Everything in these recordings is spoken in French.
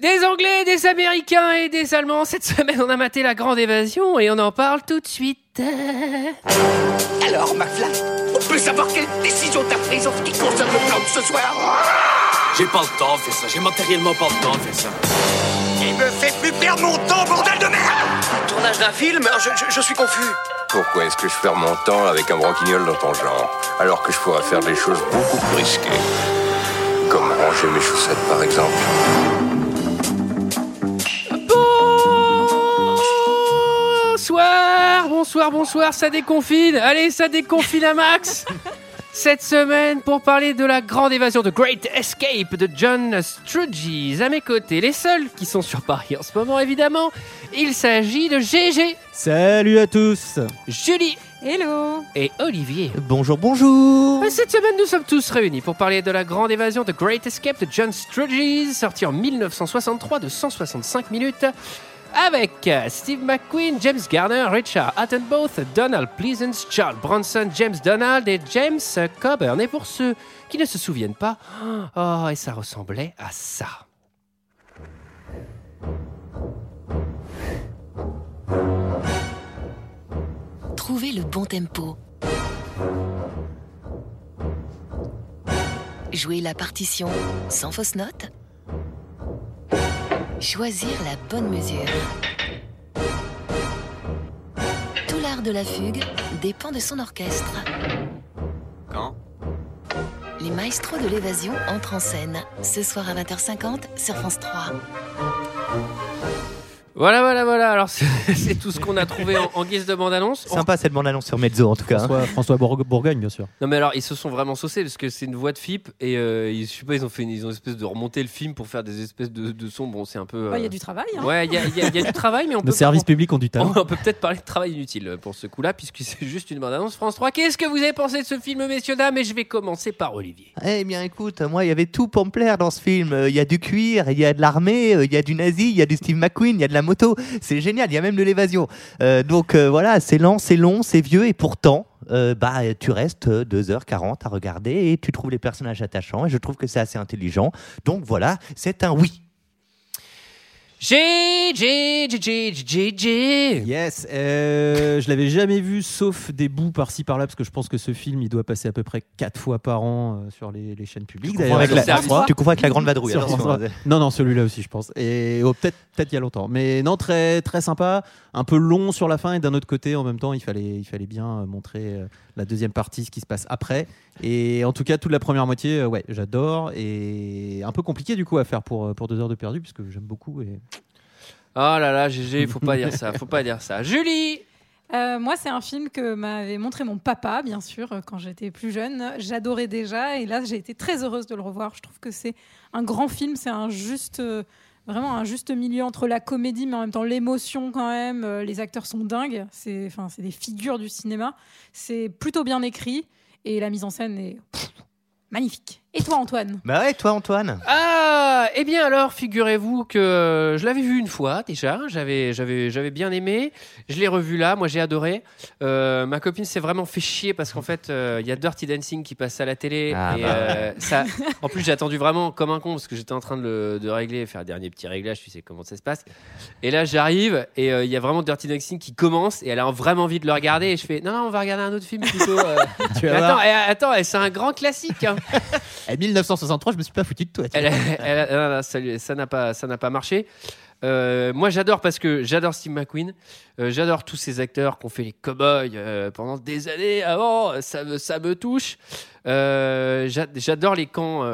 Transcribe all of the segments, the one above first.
Des Anglais, des Américains et des Allemands. Cette semaine, on a maté la grande évasion et on en parle tout de suite. Alors, McFly, on peut savoir quelle décision t'as prise en ce qui concerne le plan de ce soir? J'ai pas le temps de faire ça, j'ai matériellement pas le temps de faire ça. Il me fait plus perdre mon temps, bordel de merde Tournage d'un film? Je, je- je suis confus. Pourquoi est-ce que je perds mon temps avec un branquignol dans ton genre, alors que je pourrais faire des choses beaucoup plus risquées? Comme ranger mes chaussettes, par exemple. Bonsoir, bonsoir, bonsoir, ça déconfine. Allez, ça déconfine à max. Cette semaine, pour parler de la grande évasion de Great Escape de John Sturges. À mes côtés, les seuls qui sont sur Paris en ce moment, évidemment, il s'agit de GG, Salut à tous Julie Hello et Olivier. Bonjour, bonjour Cette semaine, nous sommes tous réunis pour parler de la grande évasion de Great Escape de John Sturges, sorti en 1963 de 165 minutes, avec euh, Steve McQueen, James Garner, Richard Attenborough, Donald Pleasance, Charles Bronson, James Donald et James Coburn. Et pour ceux qui ne se souviennent pas, oh, et ça ressemblait à ça. Trouver le bon tempo. Jouer la partition sans fausse note. Choisir la bonne mesure. Tout l'art de la fugue dépend de son orchestre. Quand? Les maestros de l'évasion entrent en scène ce soir à 20h50 sur France 3. Voilà, voilà, voilà. Alors, c'est tout ce qu'on a trouvé en, en guise de bande-annonce. On- Sympa cette bande-annonce sur Mezzo en tout cas. hein. François, François Bourg- Bourgogne, bien sûr. Non mais alors ils se sont vraiment saucés parce que c'est une voix de FIP et euh, ils, je sais pas ils ont fait une, ils ont une espèce de remonter le film pour faire des espèces de, de sons bon c'est un peu Bah, Il y euh, a du travail. hein. ouais il y a, y y du travail mais on Nos peut services publics ont du talent. on peut peut-être parler de travail inutile pour ce coup-là puisque c'est juste une bande annonce France 3 qu'est-ce que vous avez pensé de ce film messieurs dames et je vais commencer par Olivier Eh bien écoute, moi il y avait tout pour me plaire dans ce film. Euh, Il y a du cuir, il y a de l'armée, euh, il y a du nazi, il y a du Steve McQueen, il y a de la C'est génial, il y a même de l'évasion. Euh, donc euh, voilà, c'est lent, c'est long, c'est vieux et pourtant... euh, bah, tu restes euh, 2h40 à regarder et tu trouves les personnages attachants et je trouve que c'est assez intelligent. Donc voilà, c'est un oui. G G G G G G Yes, euh, je l'avais jamais vu sauf des bouts par-ci par-là parce que je pense que ce film il doit passer à peu près 4 fois par an euh, sur les, les chaînes publiques. Tu confonds avec, avec la grande vadrouille. Sur. Non, non, celui-là aussi, je pense. Et oh, peut-être, peut-être il y a longtemps. Mais non, très, très sympa. Un peu long sur la fin et d'un autre côté, en même temps, il fallait, il fallait bien euh, montrer euh, la deuxième partie, ce qui se passe après. Et en tout cas, toute la première moitié, euh, ouais, j'adore. Et un peu compliqué du coup à faire pour, euh, pour deux heures de perdu, puisque j'aime beaucoup. Et... oh là là GG faut pas dire ça faut pas dire ça Julie Euh, moi, c'est un film que m'avait montré mon papa, bien sûr, quand j'étais plus jeune. J'adorais déjà, et là, j'ai été très heureuse de le revoir. Je trouve que c'est un grand film, c'est un juste, euh, vraiment un juste milieu entre la comédie, mais en même temps l'émotion quand même. Euh, les acteurs sont dingues, c'est, des figures du cinéma. C'est plutôt bien écrit, et la mise en scène est magnifique. Et toi, Antoine? Bah ouais, toi Antoine. Ah, eh bien alors, figurez-vous que je l'avais vu une fois déjà, j'avais, j'avais, j'avais bien aimé, je l'ai revu là, moi j'ai adoré. Euh, ma copine s'est vraiment fait chier parce qu'en fait, euh, il y a Dirty Dancing qui passe à la télé. Ah et, bah. euh, ça, en plus, j'ai attendu vraiment comme un con parce que j'étais en train de, le, de régler, faire un dernier petit réglage, tu sais comment ça se passe. Et là, j'arrive et euh, il y a vraiment Dirty Dancing qui commence et elle a vraiment envie de le regarder. Et je fais, non, non, on va regarder un autre film plutôt. euh. Tu attends, eh, attends, c'est un grand classique. hein. Eh, 1963, je me suis pas foutu de toi. tu Elle- vois. elle- non, non, ça n'a pas, ça n'a pas marché. Euh, moi, j'adore parce que j'adore Steve McQueen. Euh, j'adore tous ces acteurs qui ont fait les cowboys euh, pendant des années avant. Ça me, ça me touche. J'a- j'adore les camps.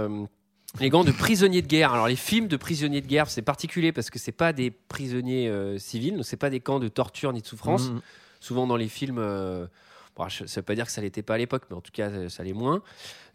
les camps de prisonniers de guerre. Alors les films de prisonniers de guerre, c'est particulier parce que c'est pas des prisonniers civils, donc c'est pas des camps de torture ni de souffrance. Mhm. Souvent dans les films, bon, ça veut pas dire que ça l'était pas à l'époque, mais en tout cas ça l'est moins.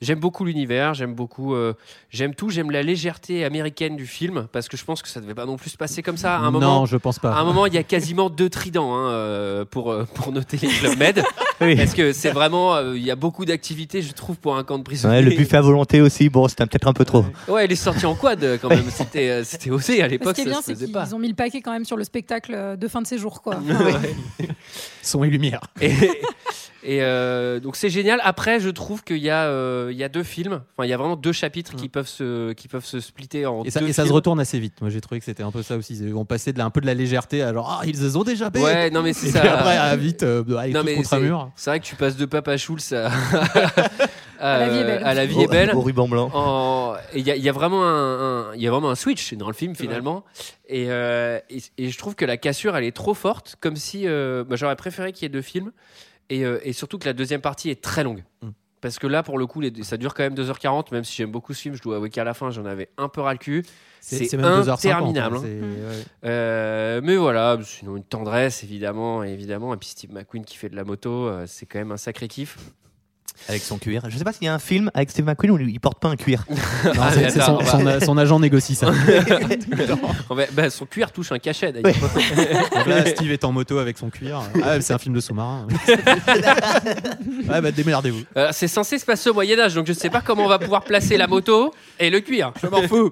J'aime beaucoup l'univers, j'aime beaucoup, euh, j'aime tout, j'aime la légèreté américaine du film parce que je pense que ça devait pas non plus se passer comme ça. À un non, moment, je pense pas. à un moment, il y a quasiment deux tridents hein, euh, pour euh, pour noter les clubs med Oui. parce que c'est vraiment, euh, il y a beaucoup d'activités, je trouve, pour un camp de prisonniers. Ouais, le buffet à volonté aussi, bon, c'était peut-être un peu trop. Ouais, il est sorti en quad quand même. C'était euh, c'était osé à Ce l'époque, qui est bien, c'est qu'ils ont mis le paquet quand même sur le spectacle de fin de séjour, quoi. Ouais. Son et lumière. Et, Et euh, donc c'est génial. Après, je trouve qu'il y, a, euh, il y a deux films. Enfin, il y a vraiment deux chapitres qui, peuvent se, qui peuvent se splitter en Mm. Et ça, deux et ça se retourne assez vite. Moi, j'ai trouvé que c'était un peu ça aussi. On passait de la- un peu de la légèreté à genre, ah, ils ont déjà payé. Ouais, non, mais c'est Et ça. puis après, ah, vite, euh, allez, Non, mais contre un c'est- mur. C'est vrai que tu passes de Papa Schulz à, À La vie est belle. à La vie Au- est belle. Au ruban blanc. En- Il y, a- il y a vraiment un, il y a vraiment un switch dans le film finalement. Et, euh, et, et je trouve que la cassure, elle est trop forte, comme si euh, bah, j'aurais préféré qu'il y ait deux films. Et, euh, et surtout que la deuxième partie est très longue. Mm. Parce que là, pour le coup, les- ça dure quand même 2h40, même si j'aime beaucoup ce film, je dois avouer qu'à la fin, j'en avais un peu ras le cul. C'est même 2h50, interminable. hein, hein. c'est- ouais. Euh, mais voilà, sinon une tendresse évidemment, évidemment. Et puis Steve McQueen qui fait de la moto, euh, c'est quand même un sacré kiff. Avec son cuir. Je sais pas s'il y a un film avec Steve McQueen où il porte pas un cuir. Non, Ah, c'est- mais c'est attends, son, agent négocie ça. Bah, son cuir touche un cachet d'ailleurs. Là, Steve est en moto avec son cuir. Ah, c'est un film de sous-marin. ouais, bah démerdez-vous. Euh, c'est censé se passer au Moyen Âge, donc je sais pas comment on va pouvoir placer la moto et le cuir. Je m'en fous.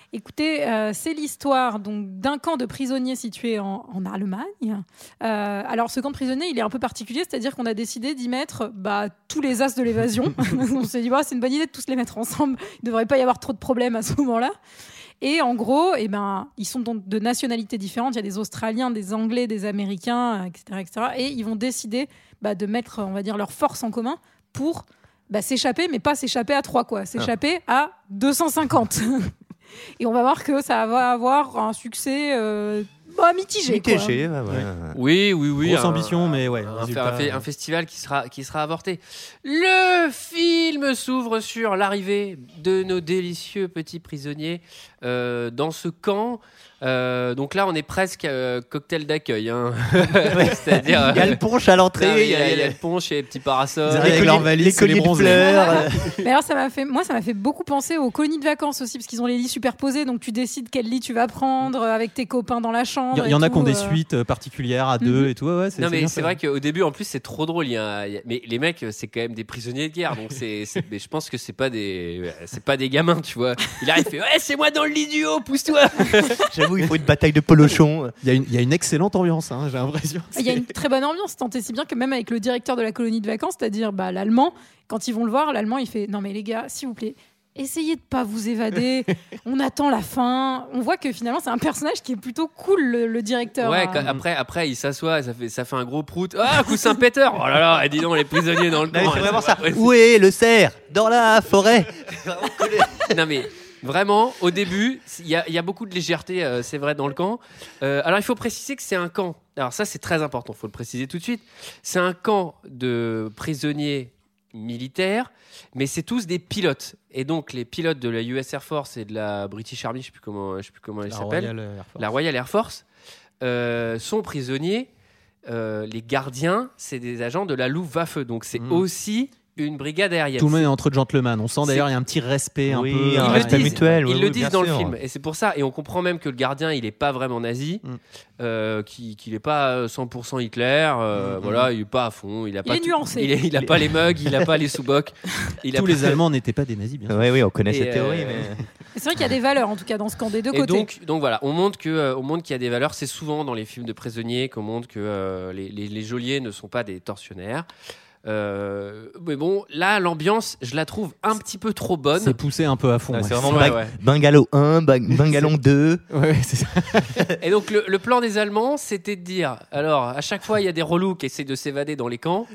Écoutez, euh, c'est l'histoire donc d'un camp de prisonniers situé en, en Allemagne. Euh, alors ce camp de prisonniers, il est un peu particulier, c'est-à-dire qu'on a décidé d'y mettre bah, tous les as de l'évasion. On s'est dit, bah, c'est une bonne idée de tous les mettre ensemble. Il ne devrait pas y avoir trop de problèmes à ce moment-là. Et en gros, eh ben, ils sont de nationalités différentes. Il y a des Australiens, des Anglais, des Américains, euh, etc., etc. Et ils vont décider bah, de mettre, on va dire, leurs forces en commun pour bah, s'échapper, mais pas s'échapper à trois, quoi. S'échapper à 250. Et on va voir que ça va avoir un succès euh, bah, mitigé. quoi. Mitigé, ouais, ouais. Oui, oui, oui. Grosse un- ambition, mais ouais. un, résultat, un un festival qui sera, qui sera avorté. Le film s'ouvre sur l'arrivée de nos délicieux petits prisonniers euh, dans ce camp. Euh, donc là, on est presque euh, cocktail d'accueil. hein. C'est-à-dire. Il y a le punch à l'entrée. il y, a il y a le punch et les petits parasols. Ils arrivent avec leurs valises, les les colliers de bronzés. fleurs. euh, Mais alors, ça m'a fait, moi, ça m'a fait beaucoup penser aux colonies de vacances aussi, parce qu'ils ont les lits superposés, donc tu décides quel lit tu vas prendre avec tes copains dans la chambre. Il y, en a qui ont des suites particulières à deux Mhm. et tout. Ouais, ouais, c'est Non mais c'est vrai qu'au début en plus c'est trop drôle. Il y a, il y a- mais les mecs c'est quand même des prisonniers de guerre donc c'est, c'est- mais je pense que c'est pas des, c'est pas des gamins tu vois. Il arrive fait ouais c'est moi dans le haut pousse-toi. J'avoue, il faut une bataille de polochon. Il y, a une- il y a une excellente ambiance, hein, j'ai l'impression. Il y a une très bonne ambiance, tant et si bien que même avec le directeur de la colonie de vacances, c'est-à-dire bah, l'allemand, quand ils vont le voir, l'allemand il fait non mais les gars, s'il vous plaît, essayez de pas vous évader. On attend la fin. On voit que finalement c'est un personnage qui est plutôt cool, le, le directeur. Ouais hein. quand- après après il s'assoit ça fait ça fait un gros prout. Ah coup Saint-Péter. Oh là là et dis donc les prisonniers dans le Non, camp. c'est vraiment ça. Ouais, Où est le cerf? Dans la forêt. non mais vraiment, au début, il y, a- il y a beaucoup de légèreté, euh, c'est vrai, dans le camp. Euh, alors il faut préciser que c'est un camp. Alors ça c'est très important, il faut le préciser tout de suite. C'est un camp de prisonniers militaires, mais c'est tous des pilotes. Et donc les pilotes de la US Air Force et de la British Army, je sais plus comment, je sais plus comment Air Force. la Royal Air Force, euh, sont prisonniers. Euh, les gardiens, c'est des agents de la Luftwaffe, donc c'est Mhm. aussi une brigade aérienne. Tout le monde est entre gentlemen. On sent d'ailleurs il y a un petit respect un peu. un Ils le respect disent. mutuel. oui, Ils le oui, disent dans le film, et c'est pour ça. Et on comprend même que le gardien, il est pas vraiment nazi, Mm. euh, qu'il qu'il est pas euh, 100% Hitler. euh, Mm, Voilà, il est pas à fond. Il a Il pas est tout- nuancé. Il, est- il a pas les mugs, il a pas les sous-bocs. Tous les Allemands n'étaient pas des nazis, bien sûr. Oui, oui, on connaît Et, cette euh, théorie. Mais... C'est vrai qu'il y a des valeurs en tout cas dans ce camp des deux Et côtés. donc, donc voilà, on montre que, euh, on montre qu'il y a des valeurs. C'est souvent dans les films de prisonniers qu'on montre que euh, les, les- les geôliers ne sont pas des tortionnaires. Euh, mais bon, là, l'ambiance, je la trouve un petit peu trop bonne. C'est poussé un peu à fond. Ouais, ouais. c'est vraiment Ouais, bang- ouais. Bungalow 1, bang- Bungalow 2. Ouais, ouais, c'est ça. Et donc le, le plan des Allemands, c'était de dire, alors à chaque fois il y a des relous qui essaient de s'évader dans les camps.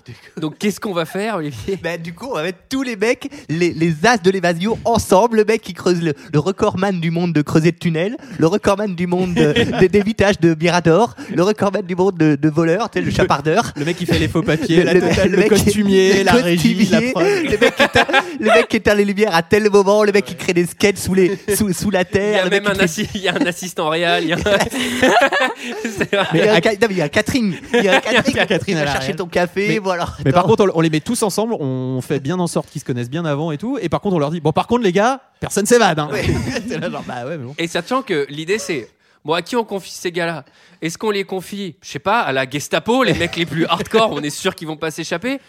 Donc qu'est-ce qu'on va faire, Olivier? Bah, du coup, on va mettre tous les mecs, les, les as de l'évasion ensemble. Le mec qui creuse le, le recordman du monde de creuser de tunnels, le recordman du monde de- de- d'évitage de Mirador, le recordman du monde de, de sais, le chapardeur. Le mec qui fait les faux papiers, la totale, le, mec le la régie, la costumier, prod. le mec qui éteint, le mec qui éteint les lumières à tel moment, le mec qui crée des skates sous, les, sous, sous la Il y terre. a même un, qui fait- assi- il y a un assistant réel. Il y a un- il y a un ca- non, mais il y a un catering. Il y a un catering. Il y a Catherine qui à va la chercher ton café, Mais- voilà. Mais par contre, on, on les met tous ensemble, on fait bien en sorte qu'ils se connaissent bien avant et tout. Et par contre, on leur dit Bon, par contre, les gars, personne s'évade. Hein. Bah ouais, mais bon. Et sachant que l'idée c'est, Bon, à qui on confie ces gars-là? Est-ce qu'on les confie, je sais pas, à la Gestapo, les mecs les plus hardcore, on est sûr qu'ils vont pas s'échapper?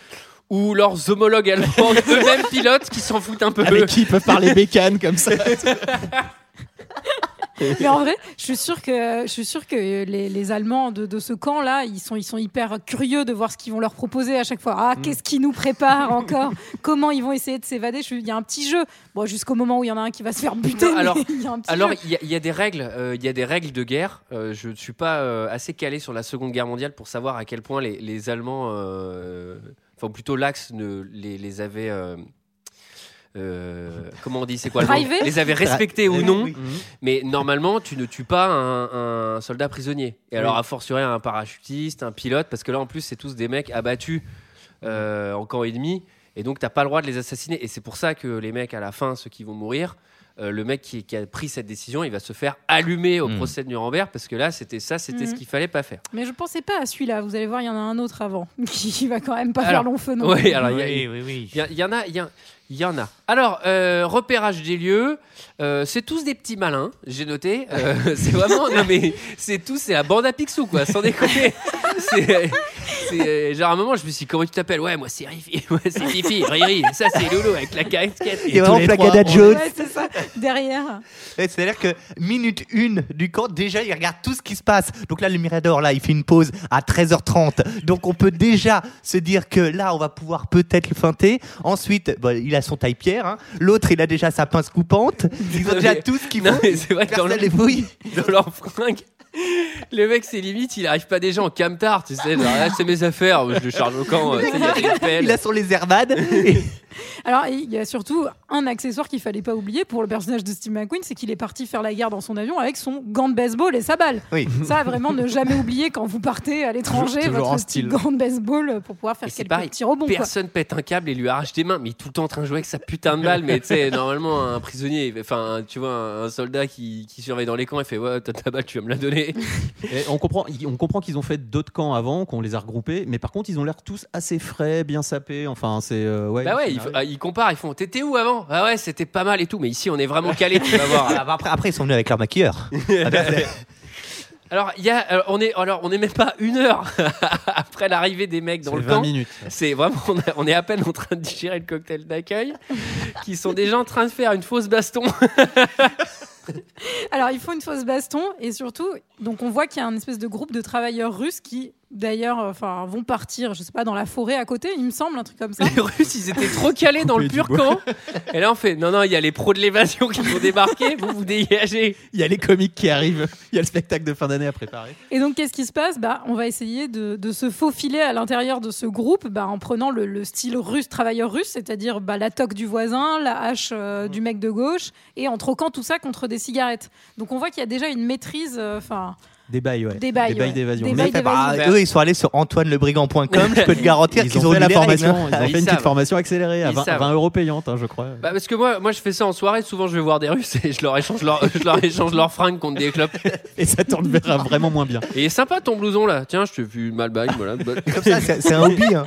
Ou leurs homologues allemands, eux-mêmes pilotes, qui s'en foutent un peu? Avec qui ils peuvent parler bécane comme ça. Mais en vrai, je suis sûr que je suis sûr que les, les Allemands de, de ce camp-là, ils sont ils sont hyper curieux de voir ce qu'ils vont leur proposer à chaque fois. Ah, qu'est-ce qui nous prépare encore? Comment ils vont essayer de s'évader? Il y a un petit jeu. Bon, jusqu'au moment où il y en a un qui va se faire buter. Non, alors- il y a un petit Alors, jeu. il y, a- il y a des règles, euh, il y a des règles de guerre. Euh, je ne suis pas euh, assez calé sur la Seconde Guerre mondiale pour savoir à quel point les, les Allemands, enfin plutôt l'Axe, ne les, les avait. Euh, comment on dit C'est quoi le Les avait respectés ou non. Oui. Mais normalement, tu ne tues pas un, un soldat prisonnier. Et alors, a fortiori, un parachutiste, un pilote, parce que là, en plus, c'est tous des mecs abattus euh, en camp ennemi. Et donc, t'as pas le droit de les assassiner. Et c'est pour ça que les mecs, à la fin, ceux qui vont mourir, euh, le mec qui, qui a pris cette décision, il va se faire allumer au Mm. procès de Nuremberg, parce que là, c'était ça, c'était Mhm. ce qu'il fallait pas faire. Mais je pensais pas à celui-là. Vous allez voir, il y en a un autre avant qui va quand même pas Alors, faire long feu non Oui, alors, il y oui, oui. En a, il y, a- il y en a. Alors, euh, repérage des lieux, euh, c'est tous des petits malins, j'ai noté. Euh, c'est vraiment, non mais c'est tous, c'est la bande à Picsou, quoi, sans déconner. C'est, c'est- genre à un moment, je me suis dit, comment tu t'appelles? Ouais, moi c'est Rifi, ouais, c'est Fifi, Riri, ça c'est Loulou avec la casquette. Il y a vraiment les Placada trois, Jones. Ouais, c'est ça. Derrière. Ouais, C'est-à-dire que minute 1 du camp, déjà, il regarde tout ce qui se passe. Donc là, le Mirador, là, il fait une pause à 13h30. Donc on peut déjà se dire que là, on va pouvoir peut-être le feinter. Ensuite, bon, il a son taille-pierre. hein. L'autre, il a déjà sa pince coupante. Ils ont déjà Mais- tout ce qu'il faut. c'est vrai dans, les fouille. dans leur fringue, le mec, c'est limite, il arrive pas déjà en camtar, tu sais, genre, ah, c'est mes affaires, je le charge au camp, euh, il a des pelles. Il a son laserman. Et- Alors, il y a surtout un accessoire qu'il fallait pas oublier pour le personnage de Steve McQueen, c'est qu'il est parti faire la guerre dans son avion avec son gant de baseball et sa balle. Oui. Ça, vraiment, ne jamais oublier quand vous partez à l'étranger, Toujours- toujours en votre petit style. gant de baseball pour pouvoir faire Et c'est quelques pareil, petits rebonds. quoi. Personne pète un câble et lui arrache des mains, mais il est tout le temps en train de jouer avec sa putain de balle. Mais tu sais, normalement, un prisonnier, enfin, tu vois, un, un soldat qui, qui surveille dans les camps, il fait Ouais, t'as ta balle, tu vas me la donner. Et on comprend, on comprend qu'ils ont fait d'autres camps avant, qu'on les a regroupés, mais par contre ils ont l'air tous assez frais, bien sapés. Enfin, c'est euh, ouais. bah ouais. Ah, ils comparent, ils font T'étais où avant? Ah ouais, c'était pas mal et tout, mais ici, on est vraiment calé, tu vas voir. Ah, après, après, ils sont venus avec leur maquilleur. Ah, Alors, il y a, alors, on est, alors, on est même pas une heure après l'arrivée des mecs dans le 20 camp. minutes. C'est vraiment, on, a- on est à peine en train de digérer le cocktail d'accueil, qui sont déjà en train de faire une fausse baston. Alors, il faut une fausse baston et surtout, donc on voit qu'il y a un espèce de groupe de travailleurs russes qui, d'ailleurs, euh, enfin, vont partir, je sais pas, dans la forêt à côté, il me semble, un truc comme ça. Les Russes, ils étaient trop calés dans le pur camp. Et là, on fait non, non, il y a les pros de l'évasion qui vont débarquer, vous vous dégagez. Il y a les comiques qui arrivent, il y a le spectacle de fin d'année à préparer. Et donc, qu'est-ce qui se passe? Bah, On va essayer de, de se faufiler à l'intérieur de ce groupe bah, en prenant le, le style russe, travailleur russe, c'est-à-dire bah, la toque du voisin, la hache euh, du mec de gauche, et en troquant tout ça contre des cigarettes. Donc, on voit qu'il y a déjà une maîtrise, euh, enfin, Des bails, ouais. Des bails, ouais. d'évasion. Des Mais bails Bah, d'évasion. eux, ils sont allés sur antoinelebrigand.com. Je peux te garantir Ils qu'ils ont ont fait la formation, ils ont Ils fait une savent. petite formation accélérée à Ils 20, savent. 20 euros payante, hein, je crois. Bah, parce que moi, moi, je fais ça en soirée. Souvent, je vais voir des Russes et je leur échange leur, je leur échange leurs fringues contre des clopes. Et ça tourne vers vraiment moins bien. Et sympa ton blouson là. Tiens, je te vu mal bague, voilà. Bonne- Comme ça, c'est c'est un hobby. hein.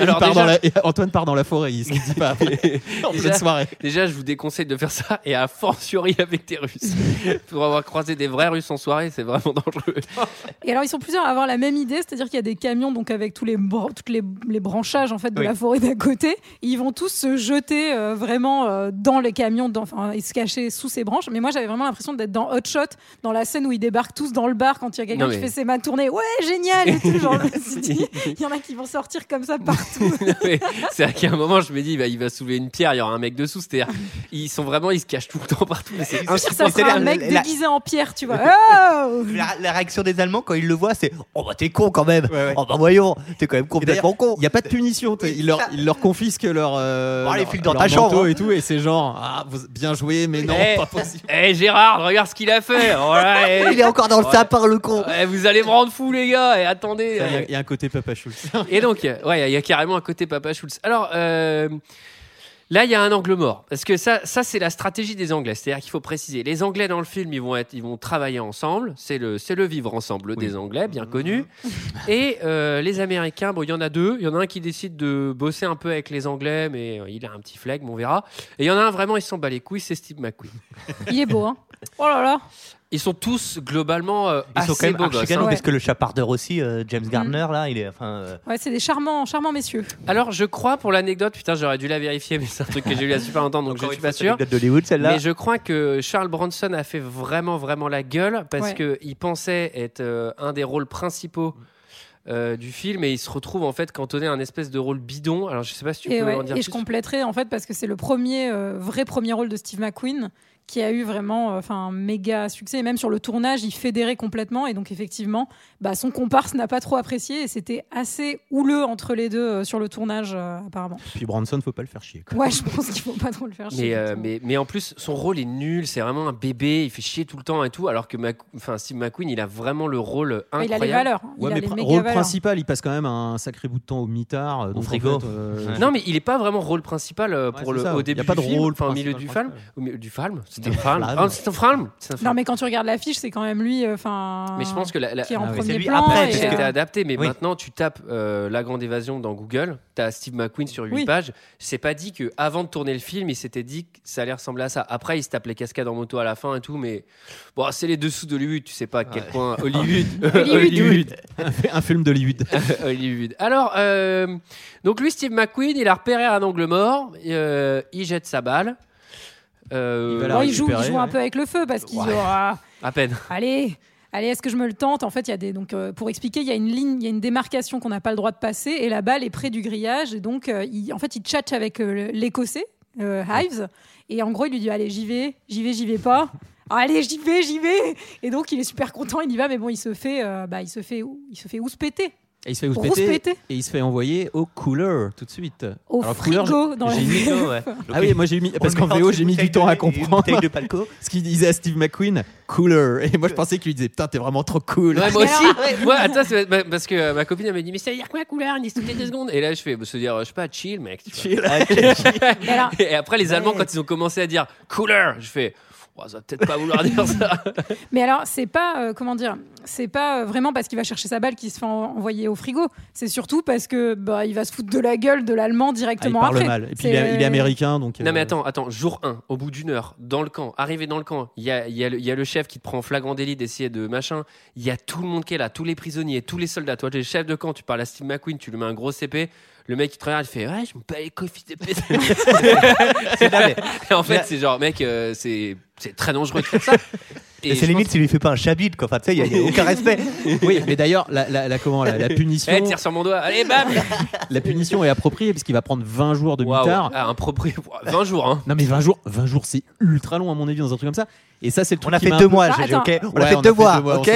Alors Il part déjà, dans la- et Antoine part dans la forêt, il se dit pas après, en Déjà- soirée. déjà, je vous déconseille de faire ça et à fortiori avec des Russes. Pour avoir croisé des vrais Russes en soirée, c'est vraiment dangereux. Et alors, ils sont plusieurs à avoir la même idée, c'est-à-dire qu'il y a des camions donc avec tous les toutes les, les branchages en fait de Oui. la forêt d'à côté. Ils vont tous se jeter euh, vraiment euh, dans les camions, dans- enfin, et se cacher sous ces branches. Mais moi, j'avais vraiment l'impression d'être dans Hot Shot, dans la scène où ils débarquent tous dans le bar quand il y a quelqu'un qui fait ses mains tournées. Ouais, génial et tout. Genre, il y en a qui vont sortir comme ça partout. C'est qu'à un moment, je me dis, bah, il va soulever une pierre, il y aura un mec dessous. C'est-à-dire, ils sont vraiment, ils se cachent tout le temps partout. mais c'est ça insupportable. sera un mec la- déguisé en pierre, tu vois. Oh La, la réaction des Allemands quand ils le voient, c'est Oh bah t'es con quand même. Ouais, ouais. Oh bah voyons, t'es quand même complètement con. Il n'y a pas de punition, t'sais, il leur, il leur confisque leur, euh, Bon, allez, leur- file dans ta chambre, hein. et tout, et c'est genre, ah, vous- bien joué, mais non, Eh, pas possible. Eh Gérard, regarde ce qu'il a fait. Voilà, et- Il est encore dans le Ouais. sapin, le con. Ouais, vous allez me rendre fou, les gars. Et attendez. Il y, a- euh, il y a un côté Papa Schultz. Et donc, ouais, il y a carrément un côté Papa Schultz. Alors, euh, là, il y a un angle mort. Parce que ça, ça c'est la stratégie des Anglais. C'est-à-dire qu'il faut préciser. Les Anglais, dans le film, ils vont, être, ils vont travailler ensemble. C'est le, c'est le vivre ensemble des Anglais, bien connu. Et euh, les Américains, bon, il y en a deux. Il y en a un qui décide de bosser un peu avec les Anglais, mais euh, il a un petit flegme, on verra. Et il y en a un vraiment, il s'en bat les couilles, c'est Steve McQueen. Il est beau, hein. Oh là là. Ils sont tous globalement euh, Ils sont assez quand même beaux gosses. archi-canons hein. parce que le chapardeur aussi, euh, James Gardner, là, il est. Enfin, euh, Ouais, c'est des charmants, charmants messieurs. Alors, je crois pour l'anecdote, putain, j'aurais dû la vérifier, mais c'est un truc que j'ai lu il y a super longtemps, donc Encore je une suis pas sûr. l'anecdote d'Hollywood, celle-là. Mais je crois que Charles Bronson a fait vraiment, vraiment la gueule parce Ouais. que il pensait être euh, un des rôles principaux. euh, du film et il se retrouve en fait cantonné à un espèce de rôle bidon. Alors je sais pas si tu Et, peux ouais, en dire et plus. je compléterai en fait parce que c'est le premier euh, vrai premier rôle de Steve McQueen qui a eu vraiment euh, enfin un méga succès et même sur le tournage il fédérait complètement et donc effectivement bah, son comparse n'a pas trop apprécié et c'était assez houleux entre les deux euh, sur le tournage euh, apparemment. Puis Branson, faut pas le faire chier. Quoi. Ouais je pense qu'il faut pas trop le faire chier. Mais, euh, mais, mais en plus, son rôle est nul. C'est vraiment un bébé. Il fait chier tout le temps et tout. Alors que Mac- enfin, Steve McQueen, il a vraiment le rôle Mais il incroyable. a les valeurs. hein. Ouais, il a mais les pr- méga rôle valeurs. principal, il passe quand même un sacré bout de temps au mitard. euh, donc en frigo. fait, euh, Ouais. Non, mais il est pas vraiment rôle principal Ouais, pour le, ça. au Il y a début pas de film, rôle enfin au milieu du principal, film. Au milieu du film, un. Ah, c'est un. Non mais quand tu regardes l'affiche c'est quand même lui euh, enfin Mais je pense que la, la- qui est en Ah premier lui plan. après, et, C'était que- adapté, mais Oui. maintenant tu tapes euh, La Grande Évasion dans Google, tu as Steve McQueen sur 8 Oui. pages. C'est pas dit que avant de tourner le film, il s'était dit que ça allait ressembler à ça. Après, il se tape les cascades en moto à la fin et tout, mais bon, c'est les dessous d'Hollywood, tu sais pas à quel Ouais. point Hollywood. Hollywood. un film d'Hollywood. Hollywood. Alors, euh, donc lui, Steve McQueen, il a repéré un angle mort, euh, il jette sa balle. Euh, Il bon, joue, il récupérer, joue un peu avec le feu parce qu'il Ouais. dit, Ah, à peine. allez, allez, est-ce que je me le tente? En fait, il y a des donc euh, pour expliquer, il y a une ligne, il y a une démarcation qu'on n'a pas le droit de passer et la balle est près du grillage et donc euh, il, en fait, il tchatche avec euh, l'écossais euh, Hives et en gros, il lui dit allez, j'y vais, j'y vais, j'y vais pas. Allez, j'y vais, j'y vais. Et donc, il est super content, il y va, mais bon, il se fait, euh, bah, il se fait, il se fait ouspéter. Et il se fait Rousse péter péter. et il se fait envoyer au cooler tout de suite. Au Alors, cooler, frigo dans la j'ai mis- ouais. Ah oui, moi j'ai mis parce qu'en VO j'ai mis du temps à comprendre de Palco. ce qu'il disait à Steve McQueen, cooler. Et moi je pensais qu'il lui disait putain t'es vraiment trop cool. Ouais, moi aussi. Ouais, attends, parce que euh, ma copine elle m'a dit mais ça veut dire quoi couleur? Ils disent toutes les deux secondes. Et là je fais bah, se dire euh, je sais pas chill mec. tu vois. Et après les Allemands Ouais. quand ils ont commencé à dire cooler, je fais oh, ça va peut-être pas vouloir dire ça. Mais alors, c'est pas, euh, comment dire, c'est pas euh, vraiment parce qu'il va chercher sa balle qu'il se fait en- envoyer au frigo. C'est surtout parce que bah, il va se foutre de la gueule de l'allemand Ah, il directement parle après. mal. Et puis il est, il est américain donc. Non mais euh, attends, attends, jour 1, au bout d'une heure, dans le camp, arrivé dans le camp, il y a, il y, a le- il y a le chef qui te prend en flagrant délit d'essayer de machin, il y a tout le monde qui est là, tous les prisonniers, tous les soldats, toi tu es le chef de camp, tu parles à Steve McQueen, tu lui mets un gros CP, le mec il te regarde, il fait ouais je me bats les couilles fils de pute. Et en fait c'est genre mec, euh, c'est c'est très dangereux de faire ça. Et c'est limite pense- s'il lui fait pas un chabit, quoi. Enfin, tu sais, il y a- aucun respect. Oui, mais d'ailleurs la, la, la- comment la, la punition Eh, tire sur mon doigt, allez bam la punition est appropriée puisqu'il va prendre 20 jours de mitard. ah, un propri... 20 jours hein. Non mais 20 jours, 20 jours c'est ultra long à mon avis dans un truc comme ça. Et ça c'est le truc On a fait deux mois, GG, ok On a fait deux mois, ok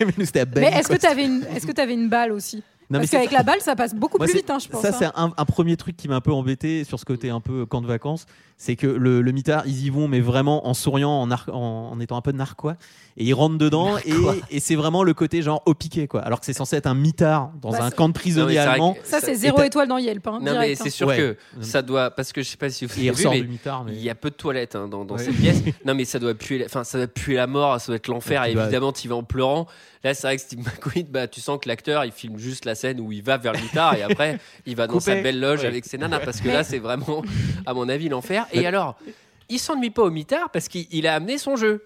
mais nous c'était à Mais Bali, est-ce que tu avais une, est-ce que t'avais une balle aussi? Non, Parce qu'avec la balle, ça passe beaucoup Moi, plus vite, hein, je pense. Ça, hein. c'est un, un premier truc qui m'a un peu embêté sur ce côté un peu camp de vacances. C'est que le, le mitard, ils y vont, mais vraiment en souriant, en, nar- en, en étant un peu narquois. Et ils rentrent dedans, et, et c'est vraiment le côté genre au piqué, quoi. Alors que c'est censé être un mitard dans Bah, un camp de prisonniers allemands. que Ça, c'est zéro étoile dans Yelp. hein, Non mais c'est hein. sûr Ouais. que ça doit parce que je sais pas si vous avez vu mais mitard. Mais... il y a peu de toilettes hein, dans, dans Ouais. cette pièce. Non mais ça doit puer, la- enfin ça doit puer la mort, ça doit être l'enfer. Ouais, Et vas- évidemment, tu vas en pleurant. Là, c'est vrai que Steve McQueen, bah tu sens que l'acteur, il filme juste la scène où il va vers le mitard et après il va dans Coupé. sa belle loge avec ses nanas parce que là, c'est vraiment, à mon avis, l'enfer. Et alors, il s'ennuie pas au mitard parce qu'il il a amené son jeu.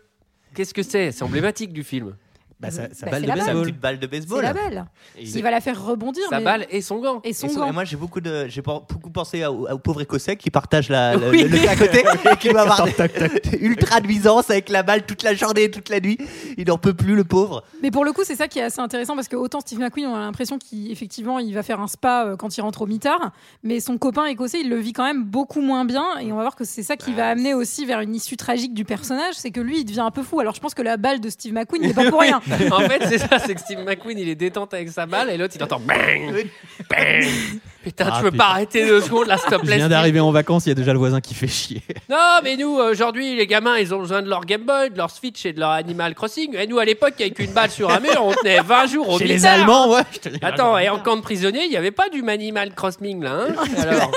Qu'est-ce que c'est? C'est emblématique du film. Bah, ça, ça Bah, balle c'est de la balle. Sa baseball. petite balle de C'est baseball. la balle. Et Il va la faire rebondir. Sa mais- balle et son gant. Et son Et, son- gant. et moi j'ai beaucoup de j'ai beaucoup pensé au, au pauvre écossais qui partage la, le, Oui. le- le- à côté et qui doit avoir des- ultra nuisance avec la balle toute la journée toute la nuit il n'en peut plus le pauvre Mais pour le coup, c'est ça qui est assez intéressant parce que autant Steve McQueen, on a l'impression qu'effectivement, il va faire un spa euh, quand il rentre au mitard, mais son copain écossais, il le vit quand même beaucoup moins bien. Et on va voir que c'est ça qui va amener aussi vers une issue tragique du personnage, c'est que lui, il devient un peu fou. Alors je pense que la balle de Steve McQueen n'est pas pour rien. en fait, c'est ça, c'est que Steve McQueen, il est détente avec sa balle et l'autre, il entend bang, bang. Putain, Ah, tu peux putain. pas arrêter deux secondes là, stop Je viens d'arriver en vacances, il y a déjà le voisin qui fait chier. Non, mais nous, aujourd'hui, les gamins, ils ont besoin de leur Game Boy, de leur Switch et de leur Animal Crossing. Et nous, à l'époque, avec une balle sur un mur, on tenait 20 jours au Chez les. Allemands, ouais. je te l'ai Attends, et en camp de prisonniers, il n'y avait pas du Animal Crossing là, hein Alors.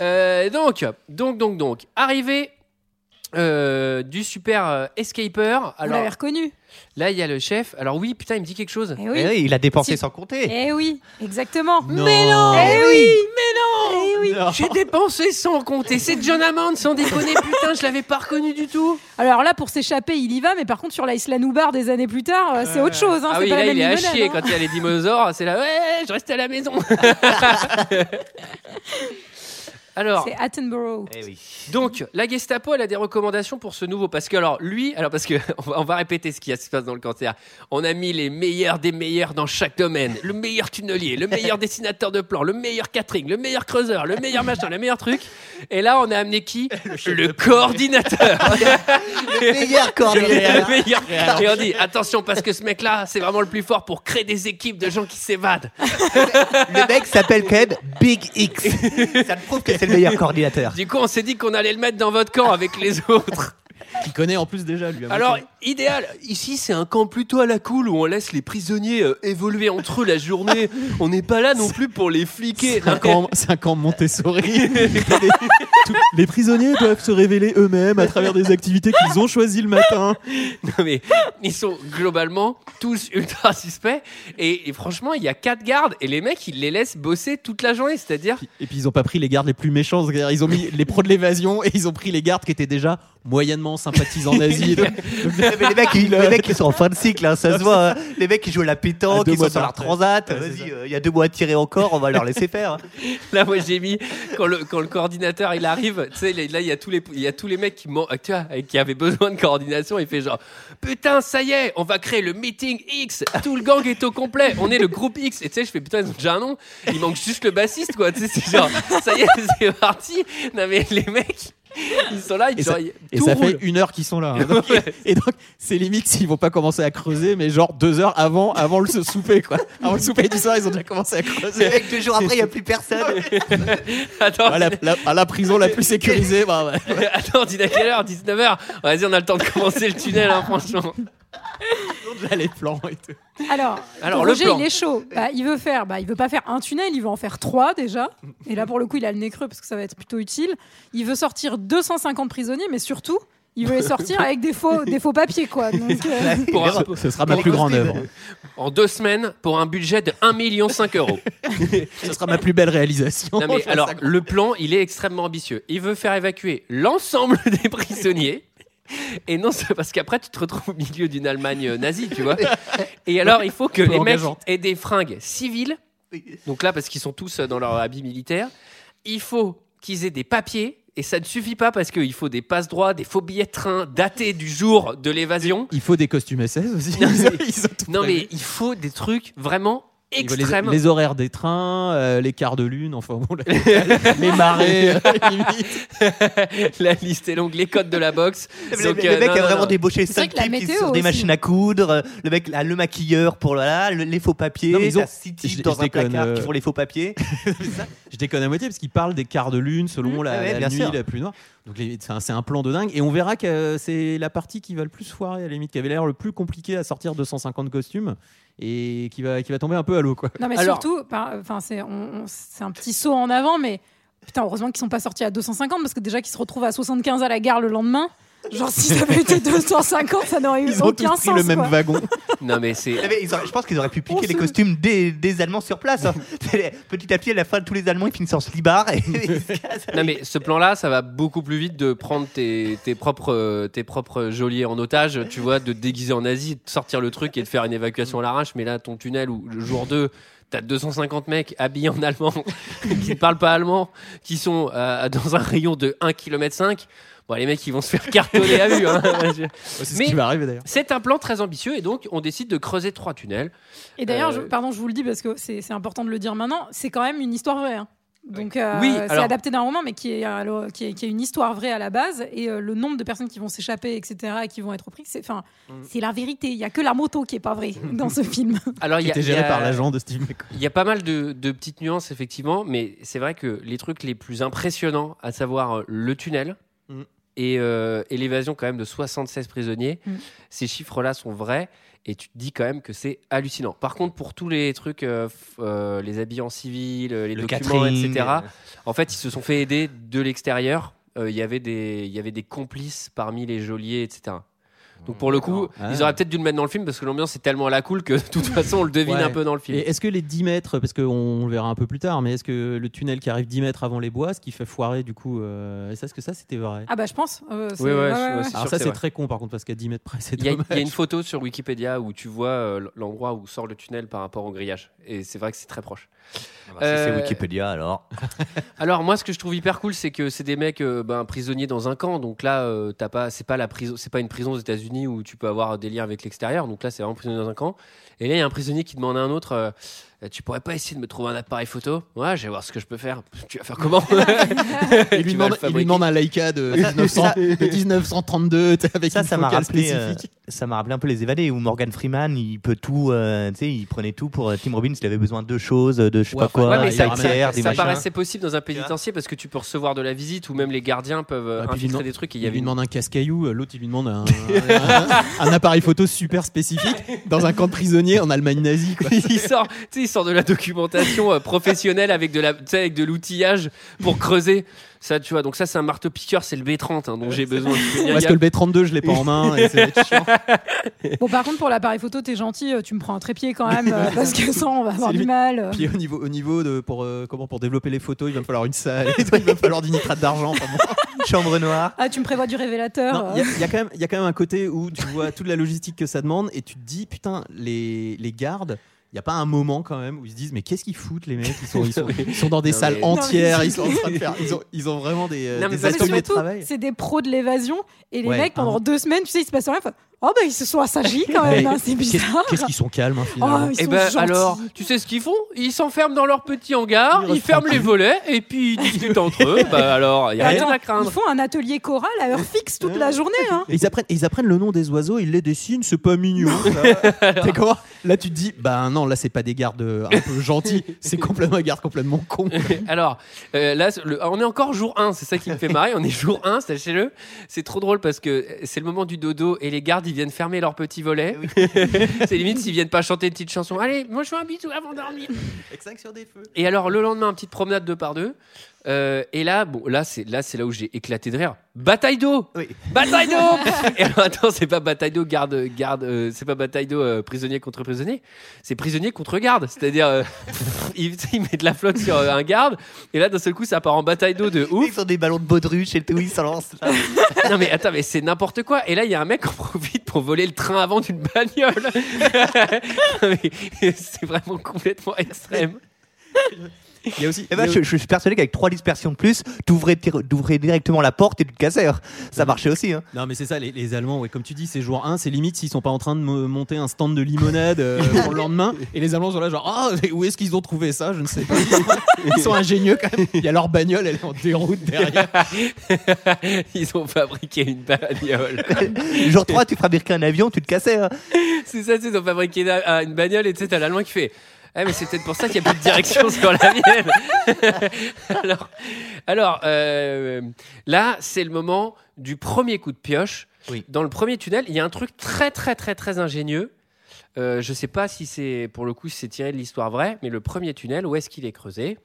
Euh, donc, donc, donc, donc, arrivé euh, du super euh, escaper. Vous Alors l'avez reconnu. Là, il y a le chef. Alors oui, putain, il me dit quelque chose. Eh Eh oui. oui, il a dépensé Si- sans compter Eh oui, exactement. Non. Eh oui, mais non. Eh oui. J'ai dépensé sans compter. C'est John Hammond, sans déconner. Putain, je l'avais pas reconnu du tout. Alors là, pour s'échapper, il y va, mais par contre, sur la Isla Nubar des années plus tard, euh, c'est autre chose. Hein, ah c'est oui, pas là, la il est à limonade, chier hein. quand il y a les dinosaures. C'est là, ouais, je reste à la maison. Alors, C'est Attenborough. donc, la Gestapo, elle a des recommandations pour ce nouveau. Parce que, alors, lui, alors, parce que, on va, on va répéter ce qui se passe dans le cancer. On a mis les meilleurs des meilleurs dans chaque domaine. Le meilleur tunnelier, le meilleur dessinateur de plans, le meilleur catering, le meilleur creuseur, le meilleur machin, le meilleur truc. Et là, on a amené qui Le, coordinateur. Le meilleur Le coordinateur. meilleur. Et on dit, attention, parce que ce mec-là, c'est vraiment le plus fort pour créer des équipes de gens qui s'évadent. Le mec s'appelle quand même Big X. Ça te prouve que c'est le meilleur coordinateur. Du coup, on s'est dit qu'on allait le mettre dans votre camp avec les autres. Qui connaît en plus déjà lui. Alors, idéal. Ici, c'est un camp plutôt à la cool où on laisse les prisonniers euh, évoluer entre eux la journée. On n'est pas là non plus pour les fliquer. c'est un camp, c'est un camp Montessori. Les- tous- les prisonniers doivent se révéler eux-mêmes à travers des activités qu'ils ont choisies le matin. Non, mais ils sont globalement tous ultra suspects. Et, et franchement, il y a quatre gardes et les mecs, ils les laissent bosser toute la journée. C'est-à-dire, Et puis ils ont pas pris les gardes les plus méchants. c'est-à-dire, Ils ont mis les pros de l'évasion et ils ont pris les gardes qui étaient déjà moyennement sympathisants nazis. Mais les, mecs, ils, les mecs, ils sont en fin de cycle, hein, ça se voit. hein. Les mecs, ils jouent à la pétanque, deux ils sont mois sur leur transat. Ouais, Vas-y, euh, il y a deux mois à tirer encore, on va leur laisser faire. hein. là, moi, j'ai mis quand le, quand le coordinateur il arrive. Tu sais, là, il y a tous les, il y a tous les mecs qui, man- tu vois, qui avaient besoin de coordination. Il fait genre, putain, ça y est, on va créer le meeting X. Tout le gang est au complet. On est le groupe X. Et tu sais, je fais putain, ils ont déjà un nom. Il manque juste le bassiste, quoi. Tu sais, c'est genre, ça y est, c'est parti. Non mais les mecs, ils sont là, ils, Et ça, et tout ça roule. fait une heure qu'ils sont là. hein. Donc, et donc, c'est limite s'ils vont pas commencer à creuser, mais genre deux heures avant, avant le souper, quoi. Avant le souper du soir, ils ont déjà commencé à Les creuser. mecs, deux jours après, il n'y a plus personne. Attends, À la, la- à la prison la plus sécurisée, bah, ouais. attends, dis à quelle heure? 19h. Vas-y, on a le temps de commencer le tunnel, hein, franchement. Déjà les plans et tout. Alors, Alors, le plan. il est chaud. Bah, il veut faire, bah, il veut pas faire un tunnel, il veut en faire trois déjà. Et là, pour le coup, il a le nez creux parce que ça va être plutôt utile. Il veut sortir 250 prisonniers, mais surtout, il veut les sortir avec des faux, des faux papiers, quoi. Donc, euh, Pour un- Ce, sera ma plus grande œuvre. en deux semaines pour un budget de 1,5 million euros. Ce sera ma plus belle réalisation. Non, mais alors, le plan, il est extrêmement ambitieux. Il veut faire évacuer l'ensemble des prisonniers. Et non, c'est parce qu'après, tu te retrouves au milieu d'une Allemagne euh, nazie, tu vois. Et alors, il faut que les mecs aient des fringues civiles. Donc là, parce qu'ils sont tous euh, dans leur habit militaire. Il faut qu'ils aient des papiers. Et ça ne suffit pas parce qu'il faut des passe droits, des faux billets de train datés du jour de l'évasion. Il faut des costumes SS aussi. Non, mais- ils ont tout Non, mais il faut des trucs vraiment Les, les horaires des trains, euh, les quarts de lune, enfin bon, les, les marées, euh, la liste est longue, les codes de la boxe. Le, Donc, le euh, mec non, a non, vraiment non. débauché C'est vrai 5 que la types qui sont sur des aussi. machines à coudre. euh, Le mec a le maquilleur pour voilà, le- les faux papiers. Non, mais ils ont- t'as six types je- dans un déconne, placard euh, qui font les faux papiers. Je déconne à moitié parce qu'ils parlent des quarts de lune selon Mmh, la, ouais, la nuit sûr. la plus noire. Donc c'est un, plan de dingue. Et on verra que euh, c'est la partie qui va le plus foirer à la limite, qui avait l'air le plus compliqué à sortir 250 costumes et qui va, qui va tomber un peu à l'eau. quoi. non, mais Alors- surtout, par- enfin, c'est, on- on- c'est un petit saut en avant, mais putain, heureusement qu'ils sont pas sortis à 250 parce que déjà qu'ils se retrouvent à 75 à la gare le lendemain. Genre, si ça avait été 250, ça n'aurait eu Ils ont tous aucun pris sens. le même quoi. wagon. Non, mais c'est. Je pense qu'ils auraient pu On piquer les se- costumes des, des Allemands sur place. hein. Petit à petit, à la fin, tous les Allemands ils finissent en slibard. Et ils se cassent. Non mais ce plan-là, ça va beaucoup plus vite de prendre tes, tes propres euh, tes propres geôliers en otage, tu vois, de te déguiser en Asie, de sortir le truc et de faire une évacuation à l'arrache. Mais là, ton tunnel où le jour 2 T'as 250 mecs habillés en allemand qui ne parlent pas allemand, qui sont euh, dans un rayon de 1 km 5. Bon, les mecs, ils vont se faire cartonner à vue. hein. C'est Mais- ce qui va arriver d'ailleurs. C'est un plan très ambitieux et donc on décide de creuser trois tunnels. Et d'ailleurs, Euh, pardon, je vous le dis parce que c'est important de le dire maintenant, c'est quand même une histoire vraie. hein. Donc, euh, Oui, c'est alors- adapté d'un roman, mais qui est, à l'o- qui, est, qui est une histoire vraie à la base. Et euh, le nombre de personnes qui vont s'échapper, etc., et qui vont être repris, c'est, enfin, Mm. c'est la vérité. Il y a que la moto qui est pas vraie dans ce film. Alors il Qui y a, était y géré a- par l'agent de Steve McQueen. Il y a pas mal de, de petites nuances, effectivement, mais c'est vrai que les trucs les plus impressionnants, à savoir le tunnel Mm. Et, euh, et l'évasion quand même de 76 prisonniers, Mm. ces chiffres-là sont vrais et tu te dis quand même que c'est hallucinant. Par contre, pour tous les trucs, euh, euh, les habits en civil, les Le documents, catering, etc., en fait, ils se sont fait aider de l'extérieur. Euh, Il y avait des- il y avait des complices parmi les geôliers, etc. Donc pour le coup, Ah. ils auraient peut-être dû le mettre dans le film parce que l'ambiance est tellement à la cool que de toute façon on le devine Ouais. un peu dans le film. Et est-ce que les 10 mètres, parce qu'on le verra un peu plus tard, mais est-ce que le tunnel qui arrive 10 mètres avant les bois, ce qui fait foirer du coup, euh, est-ce que ça c'était vrai? Ah bah je pense. euh, Oui, ouais, Alors sûr ça c'est très con par contre parce qu'à 10 mètres près c'est Il y, a, dommage. il y a une photo sur Wikipédia où tu vois euh, l'endroit où sort le tunnel par rapport au grillage. Et c'est vrai que c'est très proche. Ah bah, si c'est Euh, Wikipédia alors. Alors moi, ce que je trouve hyper cool, c'est que c'est des mecs euh, ben, prisonniers dans un camp. Donc là, euh, t'as pas, c'est pas la prison, c'est pas une prison aux Où tu peux avoir des liens avec l'extérieur. Donc là, c'est vraiment prisonnier dans un camp. Et là, il y a un prisonnier qui demande à un autre. Euh, tu pourrais pas essayer de me trouver un appareil photo Ouais, je vais voir ce que je peux faire. Tu vas faire comment il, lui demande, il lui demande un Leica de, 1900 de 1932 tu sais, avec Ça, une ça m'a focale rappelé, euh, spécifique. ça m'a rappelé un peu les évadés où Morgan Freeman, il peut tout, euh, tu sais, il prenait tout pour Tim Robbins. Il avait besoin de choses, de je sais Ouais, pas quoi, Ouais, mais des ça, tiers, ça, des ça paraissait possible dans un pénitencier parce que tu peux recevoir de la visite ou même les gardiens peuvent Ouais, lui infiltrer demande- des trucs. Et il y avait lui une- demande un casse-caillou, l'autre il lui demande un, un- un appareil photo super spécifique dans un camp de prisonniers en Allemagne nazie. Quoi. il sort, tu sais, sort de la documentation euh, professionnelle avec de la, tu sais, avec de l'outillage pour creuser. Ça, tu vois. Donc ça, c'est un marteau piqueur, c'est le B30 hein, dont j'ai besoin. Parce que le B32 je l'ai pas en main et c'est chiant. Bon, par contre, pour l'appareil photo, t'es gentil, euh, tu me prends un trépied quand même, euh, parce que sans, on va avoir du mal. euh. Puis au niveau, au niveau de pour euh, comment pour développer les photos, il va me falloir une salle, et il va me falloir du nitrate d'argent. Chambre noire. Ah, tu me prévois du révélateur. Euh. Il y, a- il y a quand même il y a quand même un côté où tu vois toute la logistique que ça demande et tu te dis putain les les gardes il n'y a pas un moment quand même où ils se disent mais qu'est-ce qu'ils foutent les mecs? Ils sont, ils sont, ils sont dans des Non, salles mais- entières Non, ils sont en train de faire ils ont, ils ont vraiment des, Non, mais des ateliers de travail c'est des pros de l'évasion et les Ouais, mecs pendant hein. deux semaines, tu sais, il se passe rien. Oh bah ils se sont assagis quand même, hein, c'est bizarre. qu'est-ce qu'ils sont calmes hein, finalement Oh, ils sont ben gentils. alors, tu sais ce qu'ils font? Ils s'enferment dans leur petit hangar, Ils ils ferment les volets et puis ils discutent entre eux. Bah alors, il y a rien à Ils craindre. font un atelier choral à heure fixe toute la journée. Hein. Et ils apprennent, ils apprennent le nom des oiseaux, ils les dessinent, c'est pas mignon. ça. T'es comment? Là, tu te dis, bah non, là, c'est pas des gardes euh, un peu gentils, c'est complètement des gardes complètement cons. Alors, euh, là, le- on est encore jour 1, c'est ça qui me fait marrer. On est jour 1, sachez-le. C'est trop drôle parce que c'est le moment du dodo et les gardes, ils viennent fermer leur petit volet. c'est limite s'ils viennent pas chanter une petite chanson. Allez, moi je fais un bisou avant de dormir. sur des feux. Et alors, le lendemain, petite promenade deux par deux. Euh, et là, bon, là, c'est là, c'est là où j'ai éclaté de rire. Bataille d'eau, Oui. bataille d'eau. et alors, attends, c'est pas bataille d'eau, garde, garde, euh, c'est pas bataille d'eau, euh, prisonnier contre prisonnier. C'est prisonnier contre garde. C'est-à-dire, il, il met de la flotte sur un garde, et là, d'un seul coup, ça part en bataille d'eau de ouf. Ils ont des ballons de baudruche et tout, ils s'en lancent non mais attends, mais c'est n'importe quoi. Et là, il y a un mec qui en profite pour voler le train avant d'une bagnole. C'est vraiment complètement extrême. Il y a aussi. Eh ben, il y a- je, je suis persuadé qu'avec trois dispersions de plus, t'ouvrais directement la porte et tu te cassais. Ça marchait aussi. Hein. Non, mais c'est ça, les, les Allemands, ouais, comme tu dis, c'est jour 1, c'est limite s'ils sont pas en train de mo- monter un stand de limonade euh, pour le lendemain. Et les Allemands sont là, genre, ah, où est-ce qu'ils ont trouvé ça? Je ne sais pas. Ils sont ingénieux quand même. Il y a leur bagnole, elle est en déroute derrière. Ils ont fabriqué une bagnole. Jour 3, tu fabriquais un avion, tu te cassais. hein. C'est ça, ils ont fabriqué une, ah, une bagnole et tu sais, t'as l'allemand qui fait. Ah mais c'est peut-être pour ça qu'il n'y a plus de direction sur la mienne. alors, alors euh, là, c'est le moment du premier coup de pioche. Oui. Dans le premier tunnel, il y a un truc très très très très ingénieux. Euh, je sais pas si c'est pour le coup si c'est tiré de l'histoire vraie, mais le premier tunnel, où est-ce qu'il est creusé?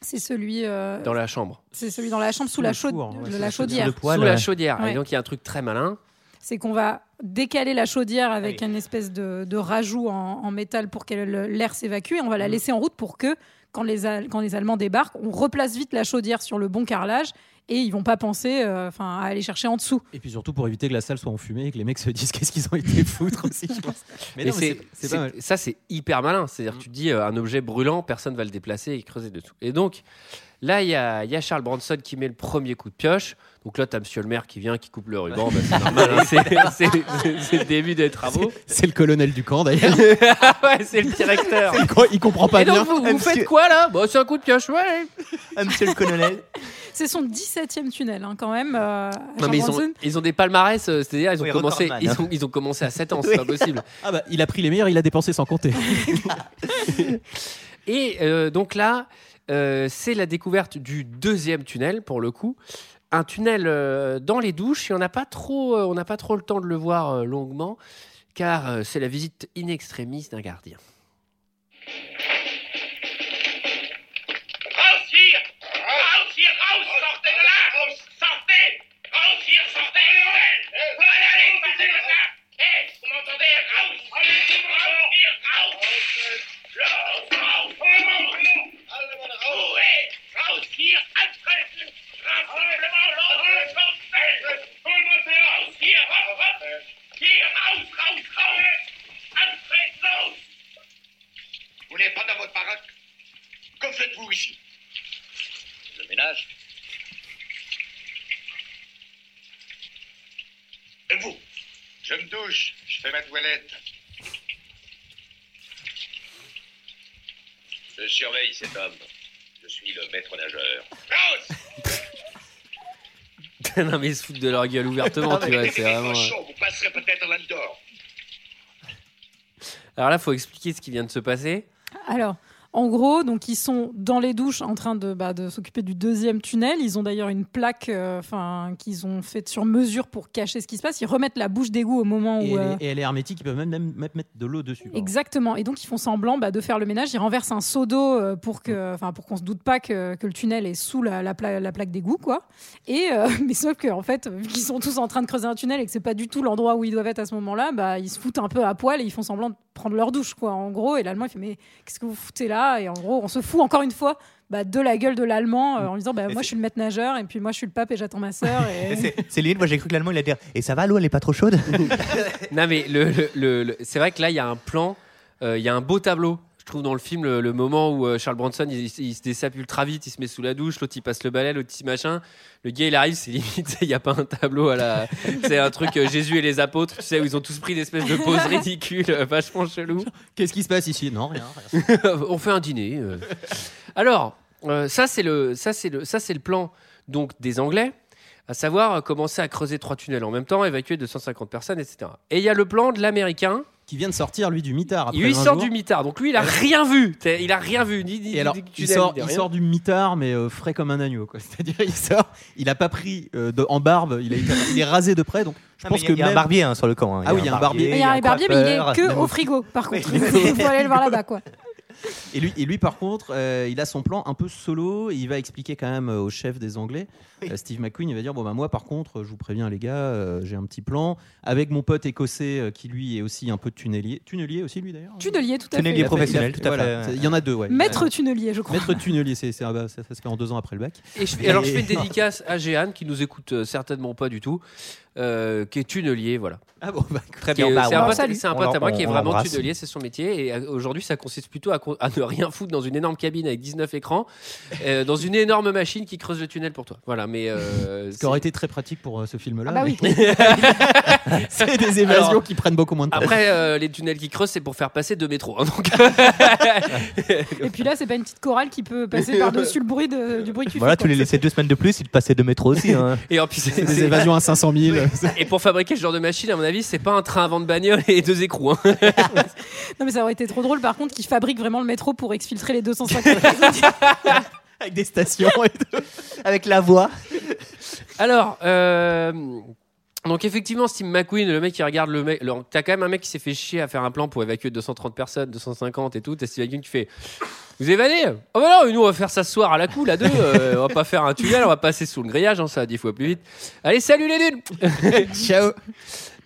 C'est celui, euh, Dans la chambre, c'est celui dans la chambre sous, la, four, ouais, chaudière. poêle, sous la chaudière. Ouais. Et donc il y a un truc très malin. C'est qu'on va décaler la chaudière avec Oui. une espèce de, de rajout en, en métal pour que l'air s'évacue et on va la laisser en route pour que quand les, Al- quand les Allemands débarquent, on replace vite la chaudière sur le bon carrelage et ils vont pas penser euh, enfin, à aller chercher en dessous. Et puis surtout pour éviter que la salle soit enfumée et que les mecs se disent qu'est-ce qu'ils ont été foutre aussi, je pense. Mais, Mais c'est- ça, c'est hyper malin. C'est-à-dire que tu te dis euh, un objet brûlant, personne va le déplacer et creuser dessous. Et donc, là, il y y a Charles Branson qui met le premier coup de pioche. Donc là, tu as monsieur le maire qui vient, qui coupe le ruban. Bah, c'est normal, hein, c'est- le début des travaux. C'est le colonel du camp d'ailleurs. ouais, c'est le directeur. il, co- il comprend pas Et bien. donc, vous, vous Monsieur- faites quoi là? Bon, c'est un coup de pioche, ouais. Ah, monsieur le colonel. C'est son 17e tunnel hein, quand même. euh, à Non, mais ils ont, Bronson. ils ont des palmarès, euh, c'est-à-dire ils ont, Oui, commencé, ils, hein. ont, ils ont commencé à 7 ans, c'est Oui. pas possible. Ah bah, il a pris les meilleurs, il a dépensé sans compter. Et euh, donc là, euh, c'est la découverte du deuxième tunnel pour le coup un tunnel euh, dans les douches et on n'a pas, trop, euh, on pas trop le temps de le voir euh, longuement car c'est la visite in extremis d'un gardien. Vous n'êtes pas dans votre baraque? Que faites-vous ici? Le ménage. Et vous? Je me douche, je fais ma toilette. Je surveille cet homme. Je suis le maître nageur. Non, mais ils se foutent de leur gueule ouvertement, tu vois. C'est vraiment. euh, Cochon, vous passerez peut-être là-dedans. Alors là, faut expliquer ce qui vient de se passer. Alors, en gros, donc ils sont dans les douches en train de, bah, de s'occuper du deuxième tunnel. Ils ont d'ailleurs une plaque, euh, qu'ils ont faite sur mesure pour cacher ce qui se passe. Ils remettent la bouche d'égout au moment Et, où. elle euh, est, et elle est hermétique, ils peuvent même, même, même mettre de l'eau dessus. Exactement. Et donc ils font semblant bah, de faire le ménage. Ils renversent un seau d'eau euh, pour que, enfin, pour qu'on se doute pas que, que le tunnel est sous la, la, pla- la plaque d'égout, quoi. Et euh, mais sauf que en fait, vu qu'ils sont tous en train de creuser un tunnel et que c'est pas du tout l'endroit où ils doivent être à ce moment-là, bah ils se foutent un peu à poil et ils font semblant de prendre leur douche, quoi. En gros, et l'allemand il fait mais qu'est-ce que vous foutez là? Et en gros, on se fout encore une fois. Bah, de la gueule de l'allemand euh, en lui disant bah, moi je suis le maître nageur et puis moi je suis le pape et j'attends ma sœur et... C'est- limite, moi j'ai cru que l'allemand il allait dire Et ça va, l'eau elle est pas trop chaude? Non, mais le, le- le- le- c'est vrai que là, il y a un plan, euh, il y a un beau tableau. Je trouve dans le film le, le moment où euh, Charles Bronson il, il se dessape ultra vite, il se met sous la douche, l'autre il passe le balai, l'autre il machin. Le gars il arrive, c'est limite, il n'y a pas un tableau à la. C'est un truc euh, Jésus et les apôtres, tu sais, où ils ont tous pris une espèce de pose ridicule, euh, vachement chelou. Qu'est-ce qui se passe ici? Non, rien. On fait un dîner. euh. Alors, euh, ça c'est le, ça c'est le, ça c'est le plan donc des Anglais, à savoir commencer à creuser trois tunnels en même temps, évacuer 250 personnes, etc. Et il y a le plan de l'américain. Qui vient de sortir, lui, du mitard. après Lui, il 20 sort jours. du mitard. Donc lui, il a rien vu. Il a rien vu. Ni, ni, Et alors, ni- il sort, il du mitard, mais euh, frais comme un agneau. C'est-à-dire, il sort, il a pas pris euh, de- en barbe, il, a été- il est rasé de près. Donc, je Ah, pense que il y a un barbier hein, sur le camp. hein. Ah oui, il y a un barbier. il y a un barbier mais il est que au frigo par contre il faut aller le voir là-bas quoi Et lui, et lui, par contre, euh, il a son plan un peu solo. et il va expliquer quand même euh, au chef des Anglais, euh, Steve McQueen, il va dire bon bah moi, par contre, je vous préviens les gars, euh, j'ai un petit plan avec mon pote écossais euh, qui lui est aussi un peu tunnelier, tunnelier aussi lui d'ailleurs. tunnelier tout à Tunnelier fait fait- professionnel, tout à voilà, fait. Il y en a deux, ouais. maître tunnelier je crois Maître tunnelier, c'est, ça, ça se fait en deux ans après le bac. Et je- et alors, je fais une dédicace à Jeanne, qui nous écoute certainement pas du tout, euh, qui est tunnelier, voilà. Ah bon, bah, Très bien. bah, c'est un pote, salue. c'est un on pote à moi qui est vraiment tunnelier, c'est son métier. Et euh, aujourd'hui, ça consiste plutôt à, ne rien foutre dans une énorme cabine avec 19 écrans, euh, dans une énorme machine qui creuse le tunnel pour toi. Voilà, mais. euh, Ce qui aurait été très pratique pour euh, ce film-là. Ah bah oui. mais- c'est des évasions Alors, qui prennent beaucoup moins de temps. Après, euh, les tunnels qui creusent, c'est pour faire passer deux métros. hein, donc, Et puis là, c'est pas une petite chorale qui peut passer par-dessus le bruit de- du bruit que tu Voilà, fais. tu les laissais deux semaines de plus, il te passait deux métros aussi. hein. et en plus, c'est- des évasions à 500 000. Et pour fabriquer ce genre de machine, à mon avis, c'est pas un train avant de bagnole et deux écrous. hein. Non, mais ça aurait été trop drôle par contre qu'ils fabriquent vraiment le métro pour exfiltrer les 250 personnes. avec des stations et tout. Avec la voix. Alors, euh, donc effectivement, Steve McQueen, le mec qui regarde le mec, t'as quand même un mec qui s'est fait chier à faire un plan pour évacuer 230 personnes, 250 et tout. T'as Steve McQueen qui fait. Vous évadez Oh bah non, nous on va faire ça ce soir à la cool, à deux. euh, on va pas faire un tunnel, on va passer sous le grillage, hein, ça va dix fois plus vite. Allez, salut les nuls Ciao.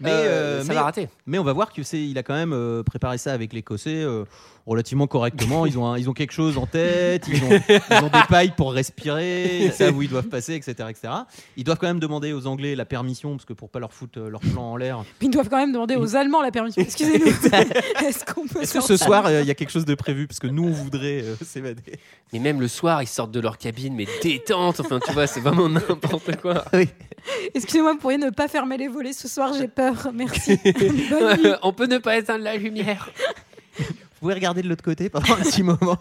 Mais, Euh, euh, ça mais- va rater. Mais on va voir que c'est, il a quand même euh, préparé ça avec l'Écossais euh, relativement correctement. Ils ont, un- ils ont quelque chose en tête, ils ont, ils ont des pailles pour respirer, ils savent où ils doivent passer, etc., etc. Ils doivent quand même demander aux Anglais la permission parce que pour pas leur foutre leur plan en l'air. Puis ils doivent quand même demander aux Allemands la permission. Excusez-nous. Est-ce qu'on peut Est-ce que ce soir euh, il y a quelque chose de prévu? Parce que nous on voudrait euh, s'évader. Mais même le soir, ils sortent de leur cabine, mais détente. Enfin, tu vois, c'est vraiment n'importe quoi. Excusez-moi, vous pourriez ne pas fermer les volets ce soir, j'ai peur. Merci. Bonne nuit. on peut ne pas éteindre la lumière. Vous pouvez regarder de l'autre côté pendant un petit moment.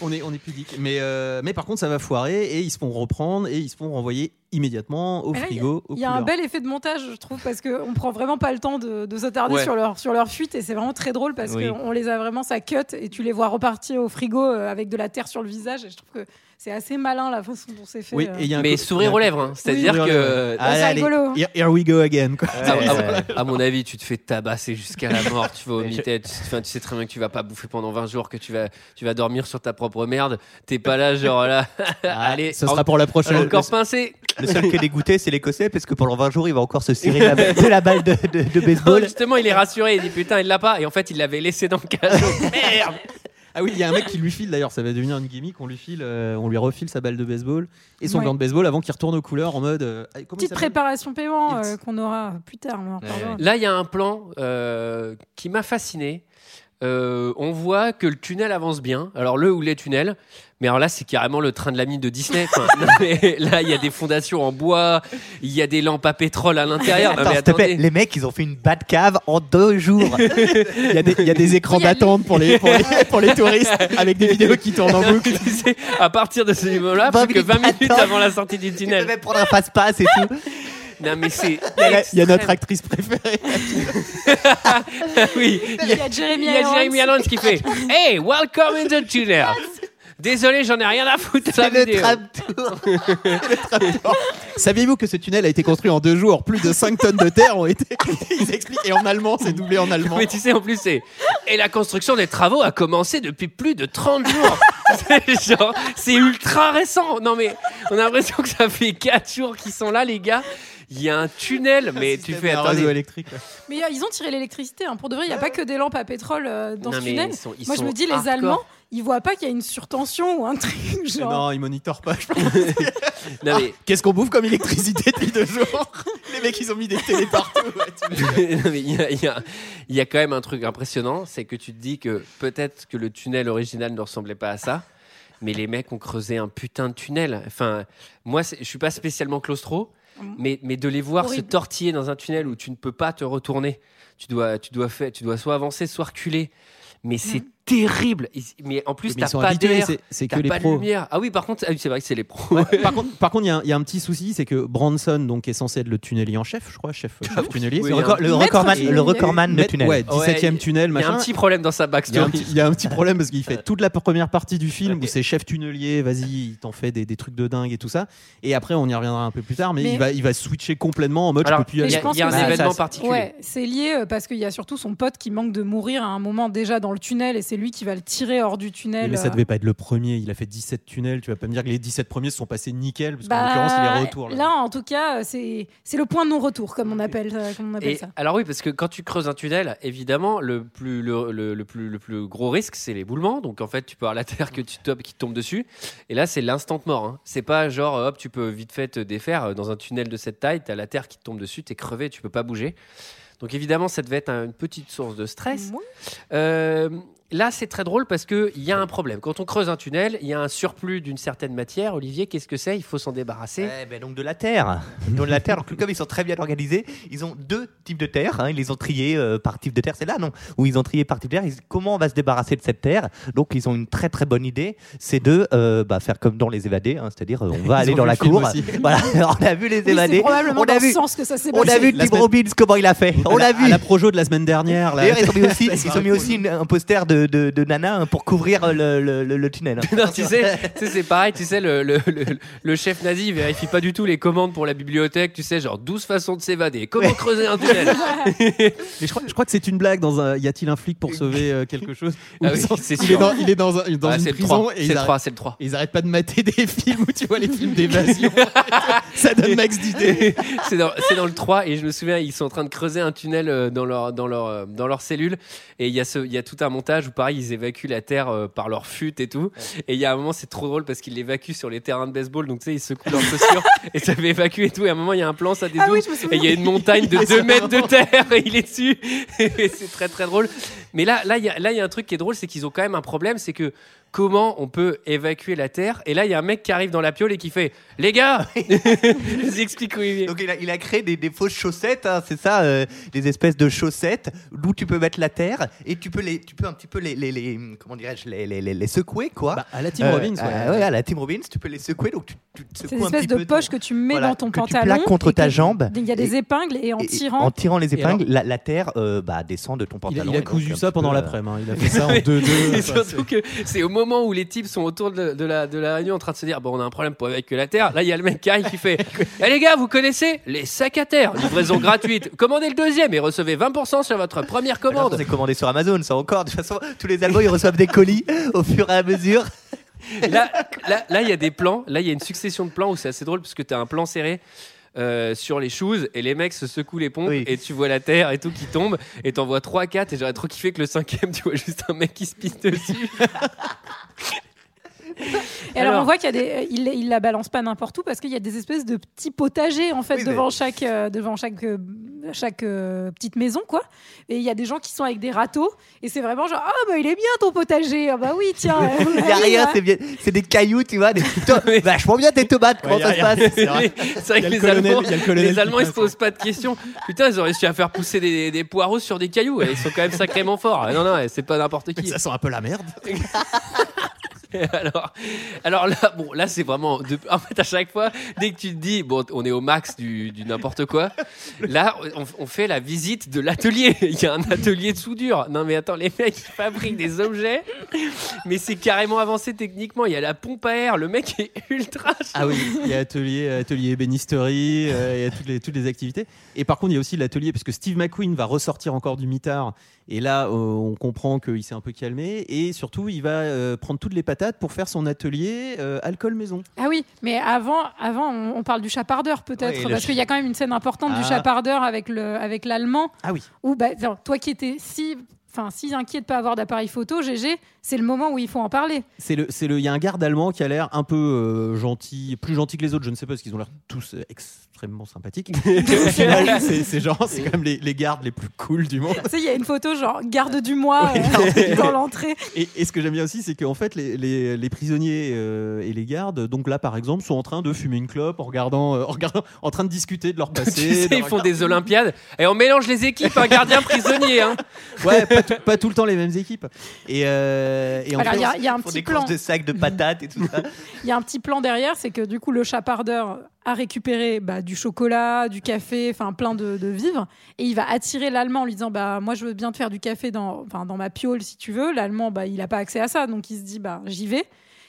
On est, on est pudique. Mais, euh, mais par contre, ça va foirer et ils se font reprendre et ils se font renvoyer immédiatement au là, frigo. Il y a un bel effet de montage, je trouve, parce qu'on prend vraiment pas le temps de, de s'attarder Ouais. sur, leur, sur leur fuite et c'est vraiment très drôle parce Oui. qu'on les a vraiment, ça cut et tu les vois repartir au frigo euh, avec de la terre sur le visage et je trouve que c'est assez malin la façon dont c'est fait. Oui, euh. et il y a un Mais sourire aux lèvres, hein. c'est-à-dire que. lèvres. Ah, c'est allez, rigolo. Here, here we go again. quoi. À, Ouais, à- ouais. à mon avis, tu te fais tabasser jusqu'à la mort. Tu vas au mi-tête. Tu, enfin, tu sais très bien que tu vas pas bouffer pendant 20 jours, que tu vas, tu vas dormir sur ta propre merde. T'es pas là, genre là. Allez, Ce sera pour la prochaine. encore pincé. Le seul qui est dégoûté, c'est l'Écossais, parce que pendant 20 jours, il va encore se cirer de la, de la balle de, de- de Non, baseball. justement, il est rassuré. Il dit putain, il l'a pas. Et en fait, il l'avait laissé dans le cadeau. Merde. Ah oui, il y a un mec qui lui file d'ailleurs, ça va devenir une gimmick, on lui file, euh, on lui refile sa balle de baseball et son Ouais. gant de baseball avant qu'il retourne aux couleurs en mode. euh, ah, Petite préparation paiement euh, qu'on aura plus tard. on en reparlera. Là, il y a un plan euh, qui m'a fasciné. Euh, on voit que le tunnel avance bien. Alors le ou les tunnels, mais alors là c'est carrément le train de la mine de Disney. Enfin, non, mais là il y a des fondations en bois, il y a des lampes à pétrole à l'intérieur. Non, Attends, mais s'il te plaît, attendez. les mecs, ils ont fait une bad cave en deux jours. Il y, a des- il y a des écrans Il y a d'attente pour les, pour, les, pour les touristes avec des vidéos qui tournent en boucle. Tu sais, à partir de ce niveau-là, 20 plus que 20 minutes avant la sortie du Tu peux tunnel. même prendre un passe-passe et tout. Non mais c'est. Il y a, la- il y a notre actrice préférée. oui. Il y a Jeremy Il y a Irons. Jeremy Irons qui fait Hey, welcome in the tunnel. Désolé, j'en ai rien à foutre C'est le vidéo. tram tour. Saviez-vous que ce tunnel a été construit en deux jours? Plus de 5 tonnes de terre ont été. Ils expliquent. Et en allemand, c'est doublé en allemand. Mais tu sais, en plus, c'est. Et la construction des travaux a commencé depuis plus de 30 jours. C'est ultra récent. Non, mais on a l'impression que ça fait 4 jours qu'ils sont là, les gars. Il y a un tunnel, mais tu fais. Attendez. électrique. ouais. Mais euh, ils ont tiré l'électricité. hein. Pour de vrai, il n'y a pas que des lampes à pétrole euh, dans Non, ce mais tunnel. ils sont- ils Moi, je sont me dis, les hardcore. Allemands, ils voient pas qu'il y a une surtension ou un truc genre. Non, ils monitorent pas. je pense. Non, mais. Qu'est-ce qu'on bouffe comme électricité depuis deux jours Les mecs, ils ont mis des télés partout. ouais, tu me- Non, mais il y, a- il y a- il y a quand même un truc impressionnant, c'est que tu te dis que peut-être que le tunnel original ne ressemblait pas à ça, mais les mecs ont creusé un putain de tunnel. Enfin, moi, c'est- je suis pas spécialement claustro, mais, mais de les voir Horrible. se tortiller dans un tunnel où tu ne peux pas te retourner, tu dois, tu dois, faire, tu dois soit avancer, soit reculer. Mais c'est terrible. Mais en plus, t'as pas habitués, d'air, c'est- c'est t'as que les pas de pros. lumière. Ah oui, par contre, ah oui, c'est vrai que c'est les pros. par contre, par contre, il y a un- il y, a un petit souci, c'est que Branson, donc, est censé être le tunnelier en chef, je crois, chef, chef tunnelier. Oui, Le, record- le recordman, le recordman de tunnel. Ouais, 17 e Ouais, tunnel, Il y a machin. un petit problème dans sa backstory. il y a un petit problème parce qu'il fait toute la première partie du film où c'est chef tunnelier, vas-y, il t'en fait des, des trucs de dingue et tout ça. Et après, on y reviendra un peu plus tard, mais, Mais- il, va, il va switcher complètement en mode Alors, je peux plus y il aller. y a, je pense il y a un que c'est- événement particulier. C'est lié euh, parce qu'il y a surtout son pote qui manque de mourir à un moment déjà dans le tunnel et c'est lui qui va le tirer hors du tunnel. mais ça euh. devait pas être le premier, il a fait 17 tunnels, tu vas pas me dire que les 17 premiers se sont passés nickel, parce qu'en Bah, l'occurrence, il est retour. Là. Là, en tout cas, c'est c'est le point de non-retour, comme on appelle, euh, comme on appelle Et ça. alors oui, parce que quand tu creuses un tunnel, évidemment, le plus, le, le- le plus, le plus gros risque, c'est l'éboulement. Donc en fait, tu peux avoir la terre que tu topes qui te tombe dessus. Et là, c'est l'instant mort. hein. C'est pas genre, hop, tu peux vite fait te défaire. Dans un tunnel de cette taille, tu as la terre qui te tombe dessus, tu es crevé, tu peux pas bouger. Donc évidemment, ça devait être un- une petite source de stress. Euh, là, c'est très drôle parce qu'il y a un problème. Quand on creuse un tunnel, il y a un surplus d'une certaine matière. Olivier, qu'est-ce que c'est? Il faut s'en débarrasser. Ouais, ben donc de la terre. Donc de la terre. Donc comme ils sont très bien organisés, ils ont deux types de terre. hein. Ils les ont triés euh, par type de terre. C'est là, non? Où ils ont trié par type de terre. Ils- comment on va se débarrasser de cette terre? Donc ils ont une très très bonne idée. C'est de euh, bah, faire comme dans les évadés, hein. c'est-à-dire euh, on va Ils aller dans la le cour. Voilà, on a vu les Oui, c'est évadés. probablement on a vu. sens que ça s'est On a vu Tim semaine- Robbins comment il a fait. On la- vu. À la projo de la semaine dernière. là. D'ailleurs, ils ont mis aussi, ils ont mis aussi une- un poster de, de, de Nana hein, pour couvrir le, le, le- le tunnel. hein. Non, tu sais, tu sais, c'est pareil, tu sais, le, le, le, le chef nazi il vérifie pas du tout les commandes pour la bibliothèque, tu sais, genre 12 façons de s'évader, comment creuser un tunnel? Mais je crois, je crois que c'est une blague dans un. Y a-t-il un flic pour sauver euh, quelque chose? Ah oui, sont- c'est il, est dans, il est dans, un- dans Ah, une c'est le prison 3, et c'est ils le arrêtent- 3, c'est le 3. ils arrêtent pas de mater des films où tu vois les films d'évasion. Ça donne max d'idées. c'est dans, c'est dans le 3 et je me souviens ils sont en train de creuser un tunnel euh, dans leur dans leur euh, dans leur cellule et il y a ce il y a tout un montage où pareil ils évacuent la terre euh, par leur fut et tout. Et il y a un moment c'est trop drôle parce qu'ils l'évacuent sur les terrains de baseball. Donc tu sais ils secouent leurs chaussures et ça fait évacuer et tout. Et à un moment il y a un plan ça dézoome Ah oui, et il y a une montagne de 2 mètres de terre et il est dessus. Et c'est très très drôle. Mais là là il y a là il y a un truc qui est drôle c'est qu'ils ont quand même un problème c'est que comment on peut évacuer la terre et là il y a un mec qui arrive dans la piole et qui fait les gars je vous explique Donc il a, il a créé des, des fausses chaussettes, hein, c'est ça, euh, des espèces de chaussettes d'où tu peux mettre la terre et tu peux les, tu peux un petit peu les, les, les- comment dirais-je, les, les, les- les secouer quoi. Bah, à la Tim Euh, Robbins, ouais. euh, ouais, à la Tim Robbins, tu peux les secouer donc tu, tu te C'est secoues une un espèce de poche ton- que tu mets voilà, dans ton que tu pantalon. plaques contre ta que- jambe. Il y a des Et- épingles et en et- tirant. en tirant les alors épingles, la, la terre euh, bah, descend de ton Il a, pantalon. il a donc, cousu ça pendant l'après-midi. hein. Il a fait ça en 2-2. Et surtout que c'est au moment où les types sont autour de, de la, de la réunion en train de se dire Bon, on a un problème pour évacuer la terre. Là, il y a le mec qui arrive qui fait Eh les gars, vous connaissez les sacs à terre Livraison gratuite. Commandez le deuxième et recevez 20% sur votre première commande. c'est commandé sur Amazon, ça encore. De toute façon, tous les Allemands ils reçoivent des colis au fur et à mesure. Là, là, là, il y a des plans. Là, il y a une succession de plans où c'est assez drôle parce que tu as un plan serré. Euh, sur les choses et les mecs se secouent les pompes Oui. et tu vois la terre et tout qui tombe et t'en vois 3 4 et j'aurais trop kiffé que le cinquième tu vois juste un mec qui se pisse dessus Et alors, Alors- on voit qu'il y a des, euh, il, il la balance pas n'importe où parce qu'il y a des espèces de petits potagers en fait Oui, devant chaque, euh, devant chaque euh, chaque euh, petite maison, quoi. Et il y a des gens qui sont avec des râteaux. Et c'est vraiment genre, ah bah il est bien ton potager. Ah bah oui, tiens. euh, Il n'y a rien, c'est bien- c'est des cailloux, tu vois, des vachement bien tes tomates, comment Ouais, ça y se a- passe? Y c'est vrai. Y que le les colonel- Allemands, y le les Allemands ils se posent pas de questions. Putain, ils ont réussi à faire pousser des, des poireaux sur des cailloux. Ils sont quand même sacrément forts. Non, non, c'est pas n'importe qui. Ça sent un peu la merde. alors, alors là, bon, là c'est vraiment. en fait, à chaque fois, dès que tu te dis, bon, on est au max du, du n'importe quoi, là, on, fait la visite de l'atelier. Il y a un atelier de soudure. Non, mais attends, les mecs, fabriquent des objets, mais c'est carrément avancé techniquement. Il y a la pompe à air. Le mec est ultra. Ah oui, il y a atelier, atelier ébénisterie, euh, il y a toutes les, toutes les activités. Et par contre, il y a aussi l'atelier, parce que Steve McQueen va ressortir encore du mitard. Et là, euh, on comprend qu'il s'est un peu calmé. Et surtout, il va euh, prendre toutes les patates pour faire son atelier euh, alcool maison. Ah oui, mais avant, avant on, on parle du chapardeur peut-être, Ouais, parce qu'il y a quand même une scène importante Ah. du chapardeur avec le avec l'allemand. Ah oui. Où bah, toi qui étais si, enfin si inquiet de pas avoir d'appareil photo, GG, c'est le moment où il faut en parler. C'est le, c'est le, il y a un garde allemand qui a l'air un peu euh, gentil, plus gentil que les autres. Je ne sais pas parce qu'ils ont l'air tous euh, extrêmement sympathiques. Au final, c'est c'est genre, c'est quand même les, les gardes les plus cool du monde. tu sais, il y a une photo genre garde du mois euh, dans l'entrée. Et, et ce que j'aime bien aussi, c'est qu'en fait, les, les- les prisonniers euh, et les gardes, donc là par exemple, sont en train de fumer une clope en regardant, euh, en, regardant en train de discuter de leur Tu passé. sais, ils font des Olympiades et on mélange les équipes, un gardien prisonnier. Hein. Ouais, pas tout, pas tout le temps les mêmes équipes. Et, euh, et en Alors, fait, il y a- il y a un Ils font petit des plan. courses de sacs de patates et tout ça. Il y a un petit plan derrière, c'est que du coup le chapardeur a récupéré bah, du chocolat, du café, enfin plein de, de vivres, et il va attirer l'allemand en lui disant bah moi je veux bien te faire du café dans, dans ma piole si tu veux. L'allemand bah il a pas accès à ça, donc il se dit bah j'y vais.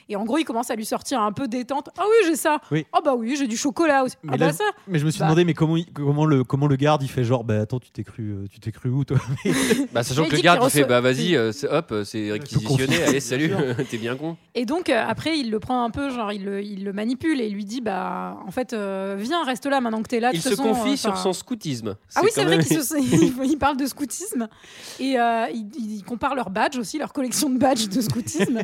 Et en gros il commence à lui sortir un peu détente. Ah oui j'ai ça. Oui. Ah bah oui j'ai du chocolat aussi. Mais ah là, bah ça. mais je me suis Bah. demandé, mais comment, il- comment, le, comment le garde il fait genre, bah attends, tu t'es cru, euh, tu t'es cru où toi? Bah, sachant que le garde il fait reçoit- bah vas-y, euh, c'est- hop, c'est réquisitionné. Allez, salut, t'es bien con. Et donc euh, après il le prend un peu genre il le, il le manipule et il lui dit bah en fait euh, viens reste là maintenant que t'es là. Il se façon, confie euh, sur son scoutisme. Ah oui, c'est vrai même- qu'il se- il, il parle de scoutisme et euh, il, il compare leurs badges aussi, leur collection de badges de scoutisme.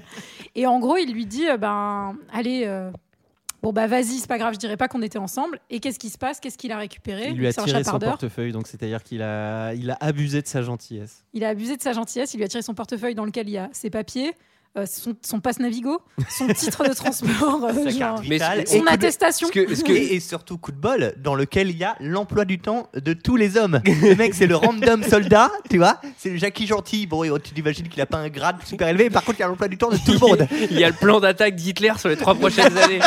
et en gros, il lui dit euh, ben allez, euh, bon bah vas-y, c'est pas grave, je dirais pas qu'on était ensemble. Et qu'est-ce qui se passe? Qu'est-ce qu'il a récupéré? Il lui a C'est un tiré son chapardeur. portefeuille, donc c'est-à-dire qu'il a, il a abusé de sa gentillesse. Il a abusé de sa gentillesse. Il lui a tiré son portefeuille dans lequel il y a ses papiers. Euh, son, son passe Navigo, son titre de transport, euh, genre, Mais et son coup de- attestation. ce que- ce que- Et, et surtout, coup de bol, dans lequel il y a l'emploi du temps de tous les hommes. Le mec, c'est le random soldat, tu vois. C'est le Jackie Gentil. Bon, tu t'imagines qu'il a pas un grade super élevé. Par contre, il y a l'emploi du temps de tout le monde. Il y a le plan d'attaque d'Hitler sur les trois prochaines années.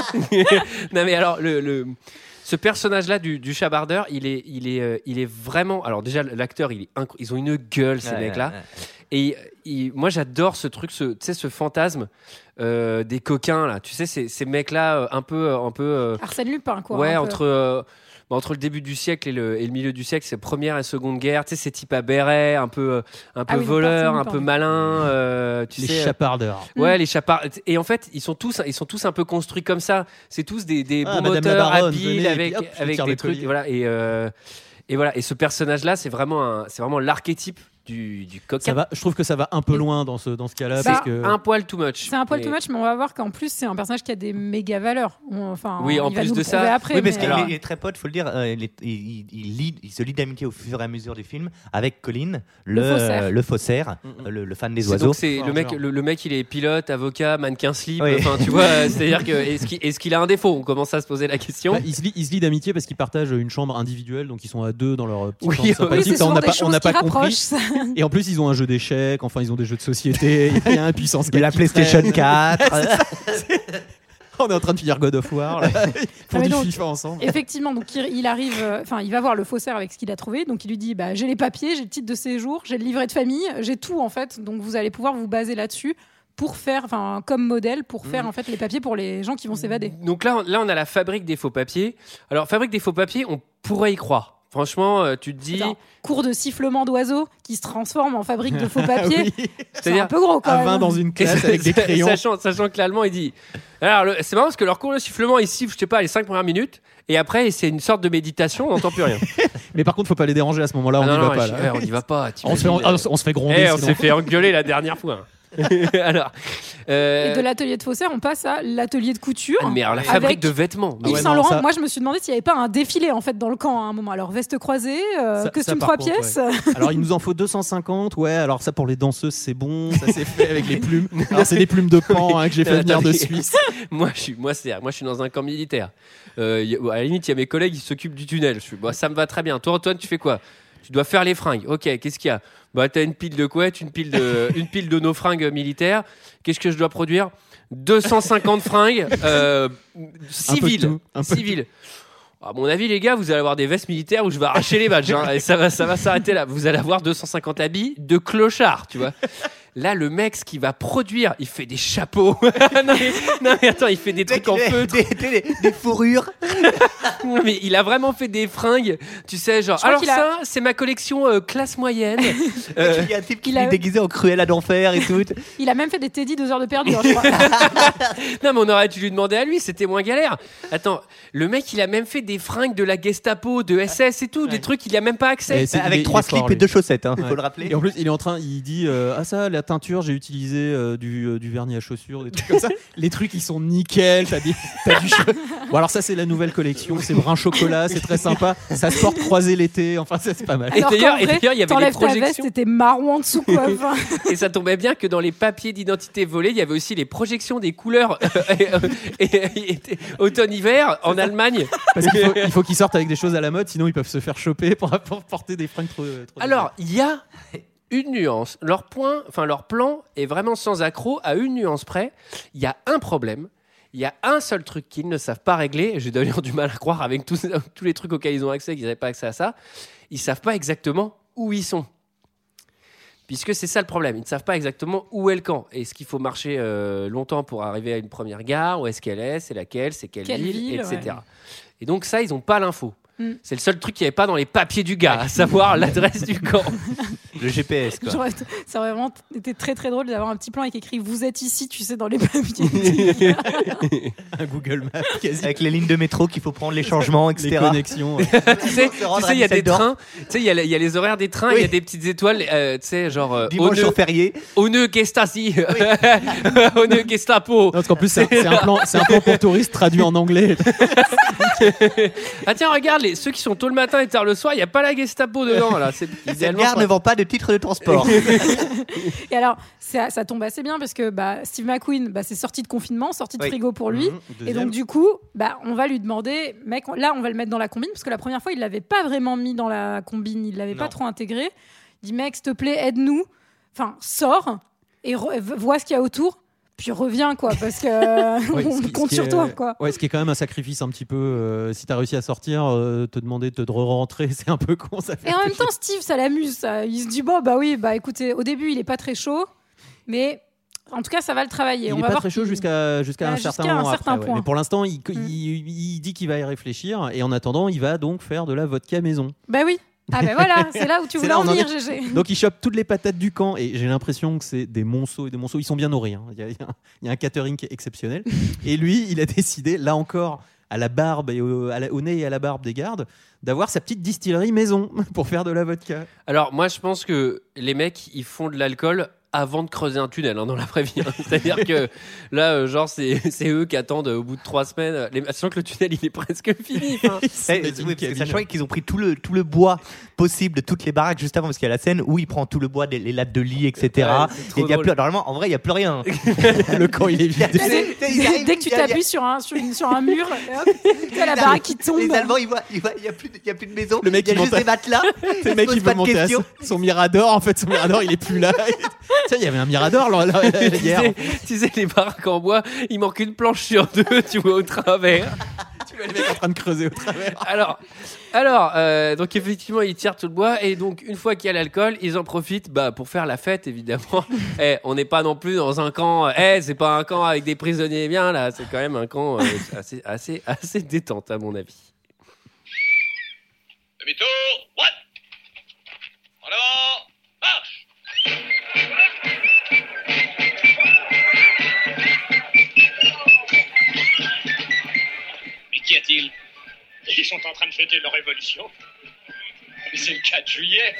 non mais alors le, le- ce personnage-là du, du chabardeur, il est, il est, euh, il est vraiment. Alors déjà l'acteur, il ils ont une gueule ces Ouais, mecs-là. ouais, ouais. Et il- moi j'adore ce truc, ce, tu sais, ce fantasme euh, des coquins là. Tu sais ces, ces mecs-là euh, un peu, un peu. euh, Arsène Lupin, quoi. ouais entre. euh, bah, entre le début du siècle et le, et le milieu du siècle, c'est première et seconde guerre. Tu sais, ces types à béret, un peu, euh, un peu Ah oui, Arsène un peu euh, tu Les sais, chapardeurs. Mm. Ouais, les chapards. Et en fait, ils sont tous, ils sont tous un peu construits comme ça. C'est tous des, des Ah, bons moteurs, habiles, avec, hop, avec des trucs. collier. Voilà. Et, euh, et voilà. Et ce personnage-là, c'est vraiment, c'est vraiment l'archétype du, du coquin. Ça va, je trouve que ça va un peu loin dans ce, dans ce cas-là. Que... Un poil too much. C'est un poil Mais- too much, mais on va voir qu'en plus, c'est un personnage qui a des méga valeurs. Enfin, Oui, en il plus de ça- Après, oui, parce mais- qu'il alors- est, il est très pote, faut le dire. euh, il, est- il- il- il lie- il se lie d'amitié au fur et à mesure du film avec Colin, le, Le faussaire. euh, le faussaire, Mm, mm. euh, le, le fan des C'est- oiseaux. Donc c'est le mec, genre. le, le mec, il est pilote, avocat, mannequin slip. Oui. Enfin, tu vois, euh, c'est-à-dire que est-ce qu'il, est-ce qu'il a un défaut? On commence à se poser la question. Bah, ils se lient d'amitié parce qu'ils partagent une chambre individuelle, donc ils sont à deux dans leur petite Oui, chambre sympathique. c'est on n'a pas compris. Et en plus, ils ont un jeu d'échecs, enfin, ils ont des jeux de société. Il y a un puissance. Il y a la 4 qui PlayStation traîne. 4. On est en train de finir God of War. Là. Ils font Ah, du donc- FIFA ensemble. Effectivement, donc il, arrive, euh, enfin, il va voir le faussaire avec ce qu'il a trouvé. Donc il lui dit, bah, j'ai les papiers, j'ai le titre de séjour, j'ai le livret de famille, j'ai tout en fait. Donc vous allez pouvoir vous baser là-dessus pour faire, enfin, comme modèle pour faire Mhm. en fait les papiers pour les gens qui vont s'évader. Donc là, là, on a la fabrique des faux papiers. Alors, fabrique des faux papiers, on pourrait y croire. Franchement, euh, tu te dis. Attends, cours de sifflement d'oiseaux qui se transforme en fabrique de faux papiers. Oui. C'est un peu gros quand À même. 20 dans une classe avec des crayons. Sachant, sachant que l'allemand, il dit. Alors, le- c'est marrant parce que leur cours de sifflement, ils sifflent, je sais pas, les 5 premières minutes. Et après, c'est une sorte de méditation, on n'entend plus rien. Mais par contre, faut pas les déranger à ce moment-là. On Ah n'y n'y va pas. là. on n'y va pas. On se fait, on, t'imagines, on se fait gronder. Eh, on s'est fait engueuler la dernière fois. alors, euh, Et de l'atelier de faussaire, on passe à l'atelier de couture. mais alors la fabrique de vêtements. Yves Ouais, Saint non, Laurent, ça- moi je me suis demandé s'il n'y avait pas un défilé en fait dans le camp à un moment. Alors veste croisée, euh, Ça- costume trois pièces. Alors il nous en faut 250, ouais. Alors ça pour les danseuses c'est bon, ça c'est fait avec les plumes. Alors c'est des plumes de pan hein, que j'ai fait venir de. Suisse. moi, je suis, moi, c'est, moi, je suis dans un camp militaire. Euh, y à la limite, il y a mes collègues qui s'occupent du tunnel. Je suis, bah, ça me va très bien. Toi, Antoine, tu fais quoi? Tu dois faire les fringues. Ok, qu'est-ce qu'il y a Bah, t'as une pile de couettes, une pile de, une pile de nos fringues militaires. Qu'est-ce que je dois produire 250 fringues euh, civiles. civiles. À mon avis, les gars, vous allez avoir des vestes militaires où je vais arracher les badges. hein, et ça va, ça va s'arrêter là. Vous allez avoir 250 habits de clochard, tu vois. Là, le mec, ce qu'il va produire, il fait des chapeaux. non, mais, non, mais attends, il fait des trucs en feutre. des, des- des fourrures. Non, mais il a vraiment fait des fringues, tu sais, genre. Alors qu'il a- ça, c'est ma collection euh, classe moyenne. Euh, Il y a un type qui il a- déguisé en Cruella d'enfer et tout. Il a même fait des Teddy deux heures de perdu. hein, je crois. non, mais on aurait dû lui demander à lui, c'était moins galère. Attends, le mec, il a même fait des fringues de la Gestapo, de SS et tout, des trucs, il a même pas accès. Il est- Avec il trois slips et deux chaussettes, hein, Ouais. faut le rappeler. Et en plus, il est en train, il dit euh, Ah, ça, la teinture, j'ai utilisé euh, du, euh, du vernis à chaussures, des trucs comme ça. Les trucs, ils sont nickel. T'as, des- t'as du che- Bon, alors, ça, c'est la nouvelle collection. C'est brun chocolat, c'est très sympa. Ça se porte croisé l'été. Enfin, ça, c'est pas mal. Et Alors et d'ailleurs, il y avait des t'enlèves ta veste, projections. c'était marron en dessous quoi. Enfin, Et ça tombait bien que dans les papiers d'identité volés, il y avait aussi les projections des couleurs et, euh, automne-hiver en Allemagne. Parce qu'il faut, il faut qu'ils sortent avec des choses à la mode, sinon ils peuvent se faire choper pour, pour porter des fringues trop. trop Alors, il y a une nuance. Leur point, enfin leur plan est vraiment sans accroc à une nuance près. Il y a un problème. Il y a un seul truc qu'ils ne savent pas régler. J'ai d'ailleurs du mal à croire avec tous, tous les trucs auxquels ils ont accès qu'ils n'avaient pas accès à ça. Ils savent pas exactement où ils sont. Puisque c'est ça le problème. Ils ne savent pas exactement où est le camp. Est-ce qu'il faut marcher euh, longtemps pour arriver à une première gare Où est-ce qu'elle est C'est laquelle C'est quelle, Quelle ville, ville, Etc. ouais. Et donc ça, ils n'ont pas l'info. Mm. C'est le seul truc qu'il n'y avait pas dans les papiers du gars, à savoir l'adresse du camp. Le GPS, quoi. ça aurait vraiment été très très drôle d'avoir un petit plan avec écrit Vous êtes ici, tu sais, dans les papiers. Un Google Maps quasi. Avec les lignes de métro qu'il faut prendre, les changements, etc. Les connexions. tu sais, tu il y a des trains, tu sais, il y, a les- il y a les horaires des trains, il y a des petites étoiles, euh, tu sais, genre euh, Dimanche jour férié. Oneu Gestasi, Oneu Gestapo. Non, parce qu'en plus, c'est un, plan, c'est un plan pour touristes traduit en anglais. Ah tiens, regarde, les, ceux qui sont tôt le matin et tard le soir, il n'y a pas la Gestapo dedans là. Cette gare ne vend pas de titre de transport. Et alors, ça, ça tombe assez bien parce que bah, Steve McQueen, bah, c'est sorti de confinement, sorti de Oui. frigo pour lui. Mhm, Et donc, du coup, bah, on va lui demander, mec, on- là, on va le mettre dans la combine parce que la première fois, il l'avait pas vraiment mis dans la combine, il l'avait pas trop intégré. Il dit, mec, s'il te plaît, aide-nous. Enfin, sors et re- vois ce qu'il y a autour, puis reviens, quoi, parce que Ouais, on qui- compte sur est- toi, quoi. Ouais, ce qui est quand même un sacrifice un petit peu. euh, si t'as réussi à sortir, euh, te demander de te rentrer, c'est un peu con. Ça fait Et en même temps, Steve, ça l'amuse. ça. Il se dit bon, bah oui, bah écoutez, au début, il est pas très chaud, mais en tout cas, ça va le travailler. Il on est va pas très chaud jusqu'à Bah, un certain un moment certain après, ouais. point. Mais pour l'instant, il, Mm. il- il dit qu'il va y réfléchir et en attendant, il va donc faire de la vodka maison. Bah oui. Ah ben voilà, c'est là où tu voulais en venir. GG. Donc il chope toutes les patates du camp et j'ai l'impression que c'est des monceaux et des monceaux. Ils sont bien nourris. hein. Il, y a, il y a un- il y a un catering qui est exceptionnel. et lui, il a décidé, là encore, à la barbe et au, à la- au nez et à la barbe des gardes, d'avoir sa petite distillerie maison pour faire de la vodka. Alors moi, je pense que les mecs, ils font de l'alcool avant de creuser un tunnel hein, dans la vraie vie. hein. C'est-à-dire que là, euh, genre, c'est c'est eux qui attendent euh, au bout de trois semaines. Les... Sachant que le tunnel, il est presque fini. enfin. Eh, oui, parce que sachant qu'ils ont pris tout le, tout le bois possible de toutes les baraques juste avant, parce qu'il y a la scène où il prend tout le bois, des, les lattes de lit, etc. Ouais, c'est trop et il y a plus, normalement, en vrai, il n'y a plus rien. le camp, il est vide. Dès que tu t'appuies sur un, sur, une- sur un mur, tu as la baraque qui tombe. Les Allemands, ils voient, ils voient, il n'y a, plus de- il y a plus de maison. Le mec, il y a juste des matelas. Le mec, il pose pas veut de monter à questions. son, son Mirador. En fait, son Mirador, il est plus là. Tiens, il y avait un Mirador là, là, là, tu, hier. sais, tu sais, les baraques en bois, il manque une planche sur deux, tu vois, au travers. Tu vois les mecs en train de creuser au travers. Alors, alors euh, donc effectivement, ils tirent tout le bois et donc une fois qu'il y a l'alcool, ils en profitent bah, pour faire la fête évidemment. Eh, on n'est pas non plus dans un camp. Eh, c'est pas un camp avec des prisonniers bien là. C'est quand même un camp euh, assez, assez, assez détente à mon avis. Demi-tour, droite. En avant, mais qu'y a-t-il? Ils sont en train de fêter leur révolution. Mais c'est le 4 juillet.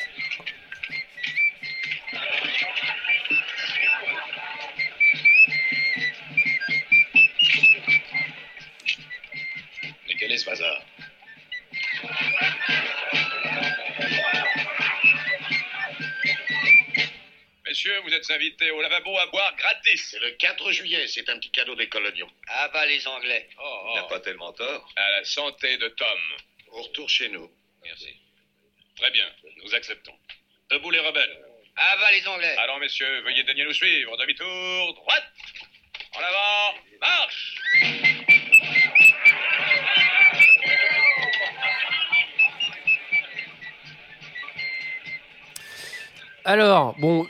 Mais quel est ce bazar? Messieurs, vous êtes invités au lavabo à boire gratis. C'est le 4 juillet, c'est un petit cadeau des coloniaux. Ah bah les Anglais. Oh, Il n'a oh. pas tellement tort. À la santé de Tom. Au retour chez nous. Merci. Très bien, nous acceptons. Debout les rebelles. Ah bah les Anglais. Alors, messieurs, veuillez daigner nous suivre. Demi-tour, droite. En avant, marche. Alors, bon,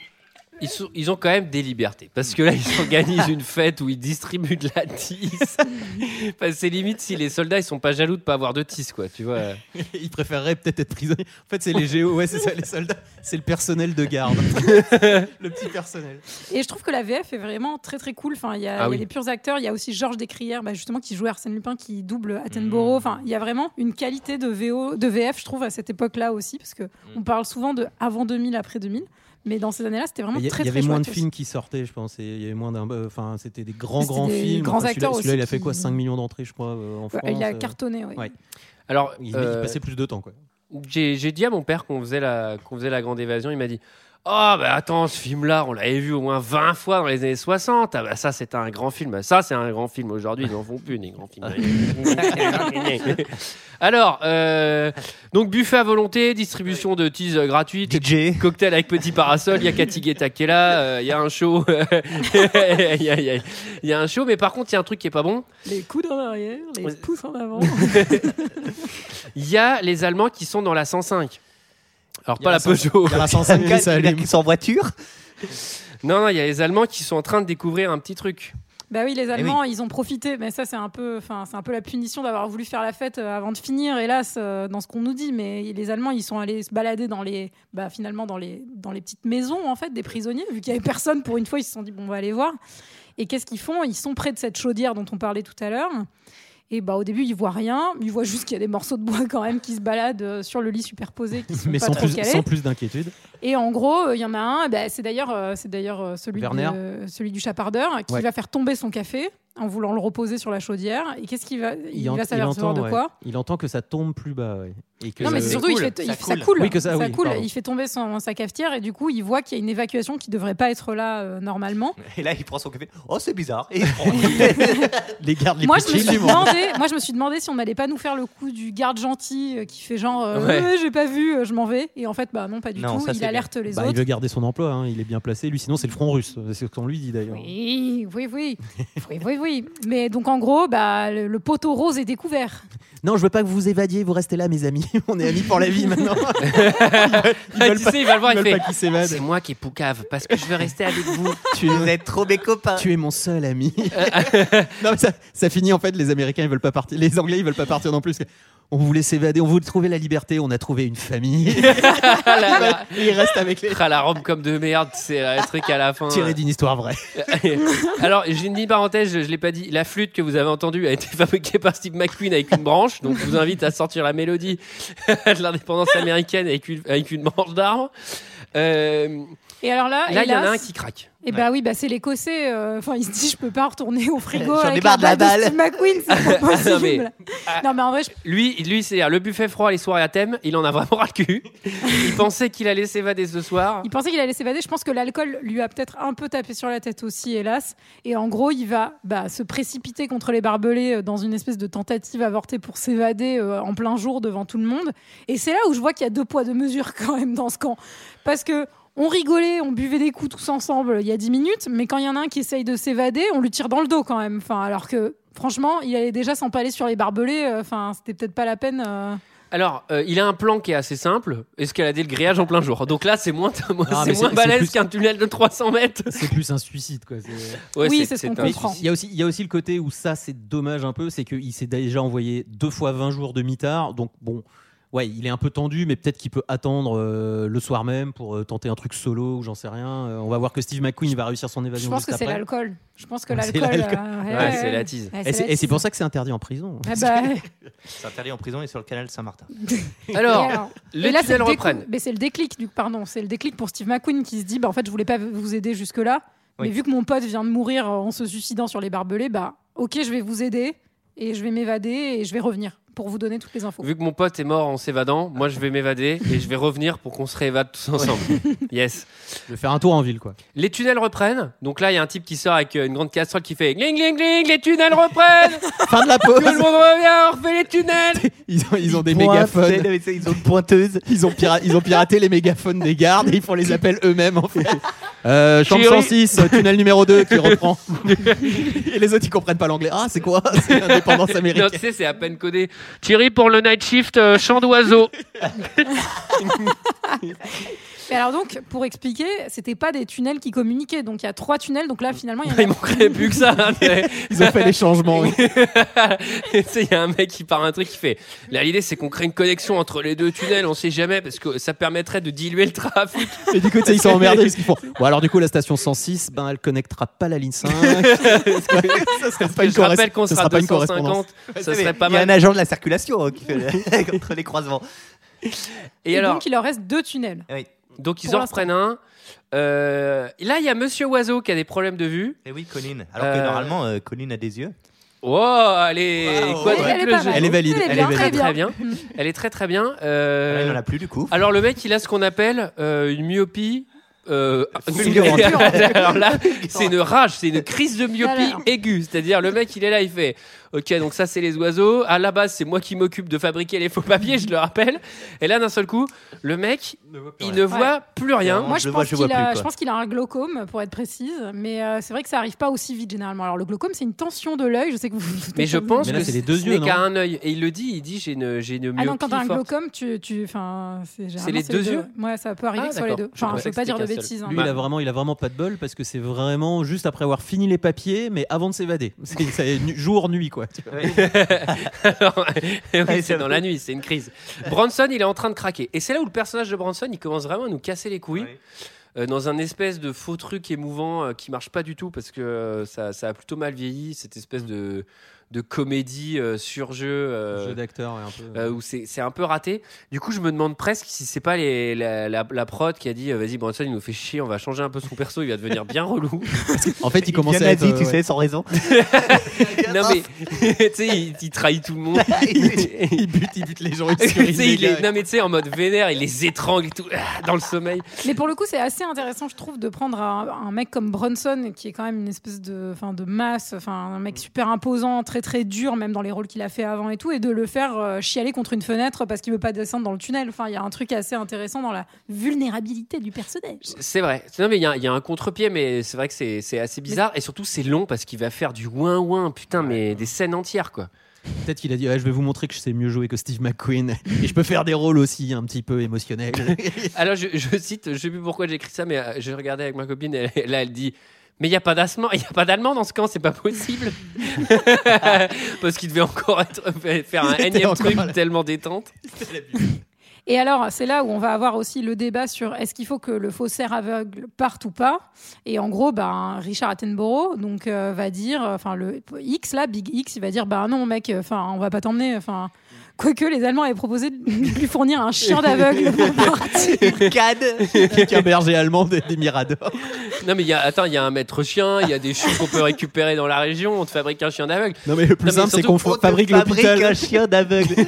ils, sont- ils ont quand même des libertés. Parce que là, ils organisent une fête où ils distribuent de la tisse. Enfin, c'est limite si les soldats, ils sont pas jaloux de pas avoir de tisse, quoi. Tu vois. Ils préféreraient peut-être être prisonniers. En fait, c'est les géos, ouais, c'est ça, les soldats. C'est le personnel de garde. le petit personnel. Et je trouve que la VF est vraiment très très cool. Enfin, il y a, Ah il y a oui. des purs acteurs. Il y a aussi Georges Descrières, bah, justement, qui jouait Arsène Lupin, qui double Attenborough. Enfin, il y a vraiment une qualité de VO, de VF, je trouve, à cette époque-là aussi, parce que on parle souvent de avant 2000, après 2000. Mais dans ces années-là, c'était vraiment a- très il y très avait moins de films qui sortaient, je pense. et Il y avait moins d'un. euh, Enfin, c'était des grands, grands des films. grands Enfin, celui-là- acteurs Celui-là, il a fait quoi qui- 5 millions d'entrées, je crois, euh, en Ouais, France. il a euh, cartonné, oui. ouais. Alors, Il, il euh, passait plus de temps, quoi. j'ai j'ai dit à mon père qu'on faisait, la, qu'on faisait la grande évasion. Il m'a dit Oh, bah attends, ce film-là, on l'avait vu au moins 20 fois dans les années 60. Ah, bah ça, c'était un grand film. Ça, c'est un grand film. Aujourd'hui, ils n'en font plus, des grands films. Alors, euh, donc, buffet à volonté, distribution de teas gratuite. DJ. Cocktail avec petit parasol, il y a Cathy Guetta qui est là, euh, il y a un show. Y, y il y a un show, mais par contre, il y a un truc qui est pas bon. Les coudes en arrière, les pouces en avant. Il y a les Allemands qui sont dans la 105. Alors, pas la la 105, Peugeot. il y a la 105 qui sont en voiture. Non, non, il y a les Allemands qui sont en train de découvrir un petit truc. Bah oui, Eh les Allemands, ils ont profité, mais ça c'est un peu, enfin c'est un peu la punition d'avoir voulu faire la fête euh, avant de finir, hélas, euh, dans ce qu'on nous dit. Mais les Allemands, ils sont allés se balader dans les, bah finalement dans les, dans les petites maisons en fait des prisonniers, vu qu'il y avait personne pour une fois, ils se sont dit bon, on va aller voir. Et qu'est-ce qu'ils font? Ils sont près de cette chaudière dont on parlait tout à l'heure. Et bah au début, ils voient rien, ils voient juste qu'il y a des morceaux de bois quand même qui se baladent euh, sur le lit superposé, qui sont Mais pas sans trop plus, calés. sans plus d'inquiétude. Et en gros, euh, il y en a un, bah, c'est d'ailleurs euh, c'est d'ailleurs celui, Werner. de- celui du chapardeur qui Ouais. va faire tomber son café en voulant le reposer sur la chaudière. Et qu'est-ce qu'il va Il, va s'apercevoir entend, de ouais. quoi? Il entend que ça tombe plus bas. ouais. Et que Non, mais c'est surtout, il fait, il fait- ça coule. Oui, que ça, oui, coule. Il fait tomber son, sa cafetière et du coup, il voit qu'il y a une évacuation qui devrait pas être là euh, normalement. Et là, il prend son café. Oh, c'est bizarre. Et il prend. Les gardes les Moi plus je, me suis demandé, moi, je me suis demandé si on n'allait pas nous faire le coup du garde gentil euh, qui fait genre euh, Ouais. Ouais, j'ai pas vu, euh, je m'en vais. Et en fait, bah non, pas du Non, tout. Il alerte bien. les Bah, autres. Il veut garder son emploi, hein, il est bien placé. Lui, sinon, c'est le front russe. C'est ce qu'on lui dit d'ailleurs. Oui, oui, oui. oui, oui, oui. Mais donc en gros, bah, le, le poteau rose est découvert. Non, je veux pas que vous évadiez, vous restez là, mes amis. On est amis pour la vie maintenant. Ah, tu sais, il va le voir, il ils fait veulent pas qu'il s'évade. C'est moi qui est poucave parce que je veux rester avec vous. Tu Vous êtes trop mes copains. Tu es mon seul ami. non, mais ça, ça finit en fait. Les Américains ils veulent pas partir. Les Anglais ils veulent pas partir non plus. On voulait s'évader, on voulait trouver la liberté. On a trouvé une famille. La- la- il reste avec les. Ah, la robe comme de merde, c'est un truc à la fin. Tiré d'une histoire vraie. Alors, j'ai une petite parenthèse, je, je l'ai pas dit. La flûte que vous avez entendue a été fabriquée par Steve McQueen avec une branche. Donc, je vous invite à sortir la mélodie de l'indépendance américaine avec une, avec une branche d'arbre. Euh, Et alors là, là, il y en a un qui craque. Et bah oui, bah c'est l'Écossais. euh, Enfin, il se dit, je peux pas retourner au frigo J'en ai avec marre de la balle Steve McQueen, c'est pas possible. Non, mais- non, mais en vrai, je- Lui, lui c'est le buffet froid, les soirées à thème. Il en a vraiment ras le cul. Il pensait qu'il allait s'évader ce soir. il pensait qu'il allait s'évader. Je pense que l'alcool lui a peut-être un peu tapé sur la tête aussi, hélas. Et en gros, il va bah, se précipiter contre les barbelés euh, dans une espèce de tentative avortée pour s'évader euh, en plein jour devant tout le monde. Et c'est là où je vois qu'il y a deux poids, deux mesures quand même dans ce camp. Parce que. On rigolait, on buvait des coups tous ensemble il y a 10 minutes, mais quand il y en a un qui essaye de s'évader, on lui tire dans le dos quand même. Enfin, alors que franchement, il allait déjà s'empaler sur les barbelés. euh, Enfin, c'était peut-être pas la peine. euh. Alors, euh, il a un plan qui est assez simple escalader le grillage en plein jour. Donc là, c'est moins, c'est moins c'est- c'est balèze plus- qu'un tunnel de 300 mètres. C'est plus un suicide quoi. c'est- Ouais, Oui, c'est ce qu'on un- comprend. Il y, a aussi, il y a aussi le côté où ça, c'est dommage un peu, c'est qu'il s'est déjà envoyé deux fois 20 jours de mitard. Donc, bon, ouais, il est un peu tendu, mais peut-être qu'il peut attendre euh, le soir même pour euh, tenter un truc solo ou j'en sais rien. Euh, on va voir que Steve McQueen va réussir son Je évasion. pense juste que c'est après. l'alcool. Je pense que C'est l'alcool. euh, Ouais, c'est la tease. Ouais, Et c'est pour ça que c'est interdit en prison. Ah bah, C'est interdit en prison et sur le canal Saint-Martin. Alors, les là, le, reprennent. mais c'est le déclic, du, pardon, c'est le déclic pour Steve McQueen qui se dit, bah, en fait, je voulais pas vous aider jusque là, Oui. mais vu que mon pote vient de mourir en se suicidant sur les barbelés, bah, ok, je vais vous aider et je vais m'évader et je vais revenir. Pour vous donner toutes les infos. Vu que mon pote est mort en s'évadant, moi je vais m'évader et je vais revenir pour qu'on se réévade tous ensemble. yes. Je vais faire un tour en ville, quoi. Les tunnels reprennent. Donc là, il y a un type qui sort avec euh, une grande casserole qui fait gling gling gling, les tunnels reprennent. Fin de la Tout pause. le monde revient, on refait les tunnels. Ils ont, ils ont des mégaphones. Ils ont une pointeuse. Ils ont, pira- ils ont piraté les mégaphones des gardes et ils font les appels eux-mêmes en fait. Euh, chambre Thierry. 106, euh, tunnel numéro 2 qui reprend. et les autres ils comprennent pas l'anglais. Ah, c'est quoi? C'est l'indépendance Non, tu américaine. sais, c'est à peine codé. Thierry pour le night shift, euh, chant d'oiseau. Mais alors donc, pour expliquer, c'était pas des tunnels qui communiquaient. Donc il y a trois tunnels. Donc là, finalement, il y en a. Il manquerait plus que ça. hein. Ils ont fait les changements. oui. tu sais, il y a un mec qui part un truc qui fait. Là, l'idée, c'est qu'on crée une connexion entre les deux tunnels. On sait jamais parce que ça permettrait de diluer le trafic. Et du coup, tu sais, ils sont emmerdés parce qu'ils font. Bon, alors du coup, la station 106, ben, elle connectera pas la ligne 5. ça serait pas une, Je rappelle qu'on ce sera sera pas une correspondance. 250. Ça serait pas Il y a un mal. agent de la circulation hein, qui fait le- contre les croisements. Et Et alors, donc il leur reste deux tunnels. Donc ils pour en reprennent un. Euh, là, il y a Monsieur Oiseau qui a des problèmes de vue. Et oui, Colline. Alors que Euh, normalement, euh, Colline a des yeux. Oh, elle est Wow. quadruple Elle est pas mal. Elle est valide, Elle est elle bien, est très bien. Elle est très très bien. Euh, Il n'en a plus du coup. alors le mec, il a ce qu'on appelle euh, une myopie. Euh, Fulgurante. alors là, c'est une rage, c'est une crise de myopie Alors. aiguë. C'est-à-dire le mec, il est là, il fait. Ok, donc ça c'est les oiseaux. À la base, c'est moi qui m'occupe de fabriquer les faux papiers, je le rappelle. Et là, d'un seul coup, le mec, il ne voit plus rien. Moi, je je le vois, pense qu'il a, plus, je quoi. pense qu'il a un glaucome, pour être précise. Mais euh, c'est vrai que ça arrive pas aussi vite généralement. Alors le glaucome, c'est une tension de l'œil. Je sais que vous. vous Mais je pense Mais là, que c'est c'est les deux ce yeux, qu'à un œil. Et il le dit, il dit j'ai une, j'ai une myopie Ah non, quand t'as un glaucome, tu, tu, enfin, c'est les c'est deux yeux Ouais, ça peut arriver Ah, que soit les deux. Je Enfin, je veux que pas dire de bêtises. hein. Lui, il a vraiment, il a vraiment pas de bol parce que c'est vraiment juste après avoir fini les papiers, mais avant de s'évader. C'est jour nuit quoi. Alors, oui, c'est dans la nuit, c'est une crise. Bronson, il est en train de craquer. Et c'est là où le personnage de Bronson, il commence vraiment à nous casser les couilles. Euh, dans un espèce de faux truc émouvant euh, qui marche pas du tout parce que euh, ça, ça a plutôt mal vieilli, cette espèce de, de comédie euh, sur jeu. euh, Jeu d'acteur ouais, un peu. euh, où c'est c'est un peu raté. Du coup, je me demande presque si c'est pas les, la, la, la prod qui a dit euh, vas-y, Bronson, il nous fait chier, on va changer un peu son perso, il va devenir bien relou. En fait, il commençait vient à être. euh, tu ouais. sais, sans raison. non, mais tu sais, il, il trahit tout le monde. il bute, il bute les gens. Il il est- non mais tu sais en mode vénère, il les étrangle et tout ah, dans le sommeil. Mais pour le coup, c'est assez intéressant, je trouve, de prendre un, un mec comme Bronson, qui est quand même une espèce de, enfin, de masse, enfin, un mec super imposant, très très dur, même dans les rôles qu'il a fait avant et tout, et de le faire euh, chialer contre une fenêtre parce qu'il veut pas descendre dans le tunnel. Enfin, il y a un truc assez intéressant dans la vulnérabilité du personnage. C'est vrai. Non mais il y, a- il y a un contre-pied, mais c'est vrai que c'est c'est assez bizarre et surtout c'est long parce qu'il va faire du ouin ouin, putain, mais des scènes entières quoi. Peut-être qu'il a dit je vais vous montrer que je sais mieux jouer que Steve McQueen et je peux faire des rôles aussi un petit peu émotionnels. Alors je, je cite, je sais plus pourquoi j'ai écrit ça, mais euh, je regardais avec ma copine et là elle dit. Mais il n'y a pas d'allemand, il y a pas d'allemand dans ce camp, c'est pas possible. Parce qu'il devait encore être, faire un énième truc là. tellement détente. Et alors, c'est là où on va avoir aussi le débat sur est-ce qu'il faut que le faussaire aveugle parte ou pas. Et en gros, ben, Richard Attenborough donc, euh, va dire, enfin, le X, là, Big X, il va dire, bah non, mec, enfin, on va pas t'emmener. Enfin, quoique les Allemands avaient proposé de lui fournir un chien d'aveugle pour partir. Qu'un berger allemand des, des Miradors. Non mais il y a, attends, il y a un maître chien, il y a des chiens qu'on peut récupérer dans la région, on te fabrique un chien d'aveugle. Non mais le plus simple c'est qu'on fa- fabrique l'hôpital. un chien d'aveugle.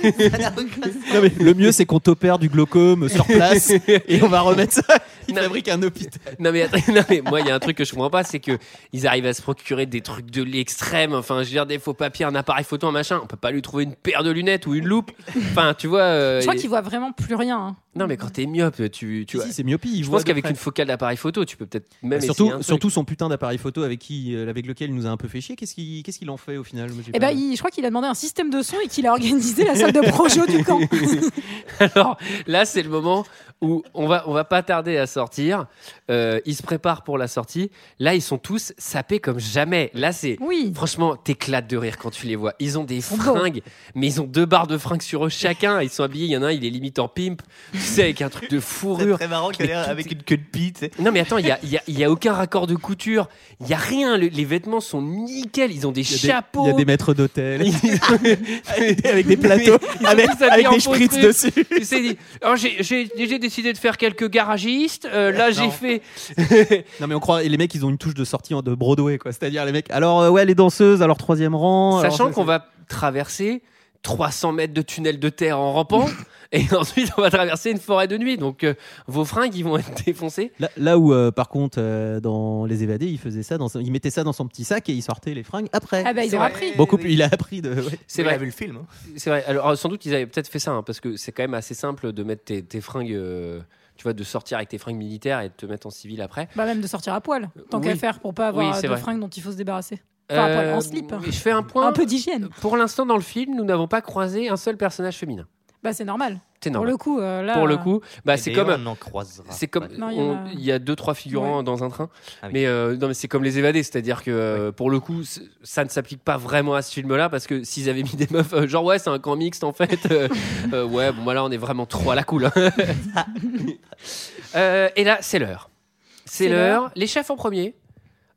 Non, mais le mieux c'est qu'on t'opère du glaucome sur place et on va remettre ça. Il Non. fabrique un hôpital. Non mais, attends, non mais moi il y a un truc que je comprends pas, c'est que ils arrivent à se procurer des trucs de l'extrême, enfin je veux dire des faux papiers, un appareil photo, un machin, on peut pas lui trouver une paire de lunettes ou une loupe. Enfin tu vois. euh, Je crois et- qu'il voit vraiment plus rien. hein. Non mais quand t'es myope, tu, tu Si, vois. si, c'est myopie. il je voit pense qu'avec une focale d'appareil photo, tu peux peut-être même un surtout, surtout son putain d'appareil photo avec qui, euh, avec lequel il nous a un peu fait chier. Qu'est-ce qu'il, qu'est-ce qu'il en fait au final Moi, Eh pas- ben, il- je crois qu'il a demandé un système de son et qu'il a organisé la salle de projo du camp. Alors là, c'est le moment où on va, on va pas tarder à sortir. Euh, ils se préparent pour la sortie. Là, ils sont tous sapés comme jamais. Là, c'est Oui. franchement, t'éclates de rire quand tu les vois. Ils ont des fringues, mais ils ont deux barres de fringues sur eux chacun. Ils sont habillés. Il y en a un, il est limite en pimp, sais, avec un truc de C'est fourrure. très marrant qu'il a avec une queue de pie, tu sais. Non mais attends, il y a, y a- il y a aucun raccord de couture. Il y a rien. Le- les vêtements sont nickel. Ils ont des chapeaux. il y a des maîtres d'hôtel avec, des plateaux, avec, avec des spritz dessus. Tu sais, dit, alors j'ai- j'ai j'ai décidé de faire quelques garagistes. Euh, là, j'ai Non. fait. Non mais on croit, et les mecs ils ont une touche de sortie de Broadway quoi. C'est-à-dire les mecs. Alors euh, ouais les danseuses, alors troisième rang. alors Sachant qu'on c'est- va traverser 300 mètres de tunnel de terre en rampant. Et ensuite, on va traverser une forêt de nuit. Donc, euh, vos fringues, ils vont être défoncés. Là, là où, euh, par contre, euh, dans Les Évadés, il faisait ça, dans son- il mettait ça dans son petit sac et il sortait les fringues après. Ah bah, ils ont vrai. appris. Beaucoup plus, il a appris de. ouais. C'est Il vrai. a vu le film. hein. C'est vrai. Alors, sans doute, ils avaient peut-être fait ça, hein, parce que c'est quand même assez simple de mettre tes, tes fringues, euh, tu vois, de sortir avec tes fringues militaires et de te mettre en civil après. Bah, même de sortir à poil, tant Oui. qu'à faire, pour pas avoir Oui, c'est de vrai. fringues dont il faut se débarrasser. Enfin, à poil, en slip. mais Je fais un point. Un peu d'hygiène. Pour l'instant, dans le film, nous n'avons pas croisé un seul personnage féminin. Bah, c'est normal. C'est Pour le coup, euh, là. Pour le coup, bah, c'est comme. on en croisera. C'est comme il y a- il y a deux trois figurants dans un train, Ah oui. mais euh, non mais c'est comme les évadés, c'est-à-dire que euh, pour le coup ça ne s'applique pas vraiment à ce film-là parce que s'ils avaient mis des meufs euh, genre ouais c'est un camp mixte en fait, euh, euh, ouais bon voilà on est vraiment trop à la cool. hein. Euh, et là c'est l'heure, c'est l'heure. Les chefs en premier.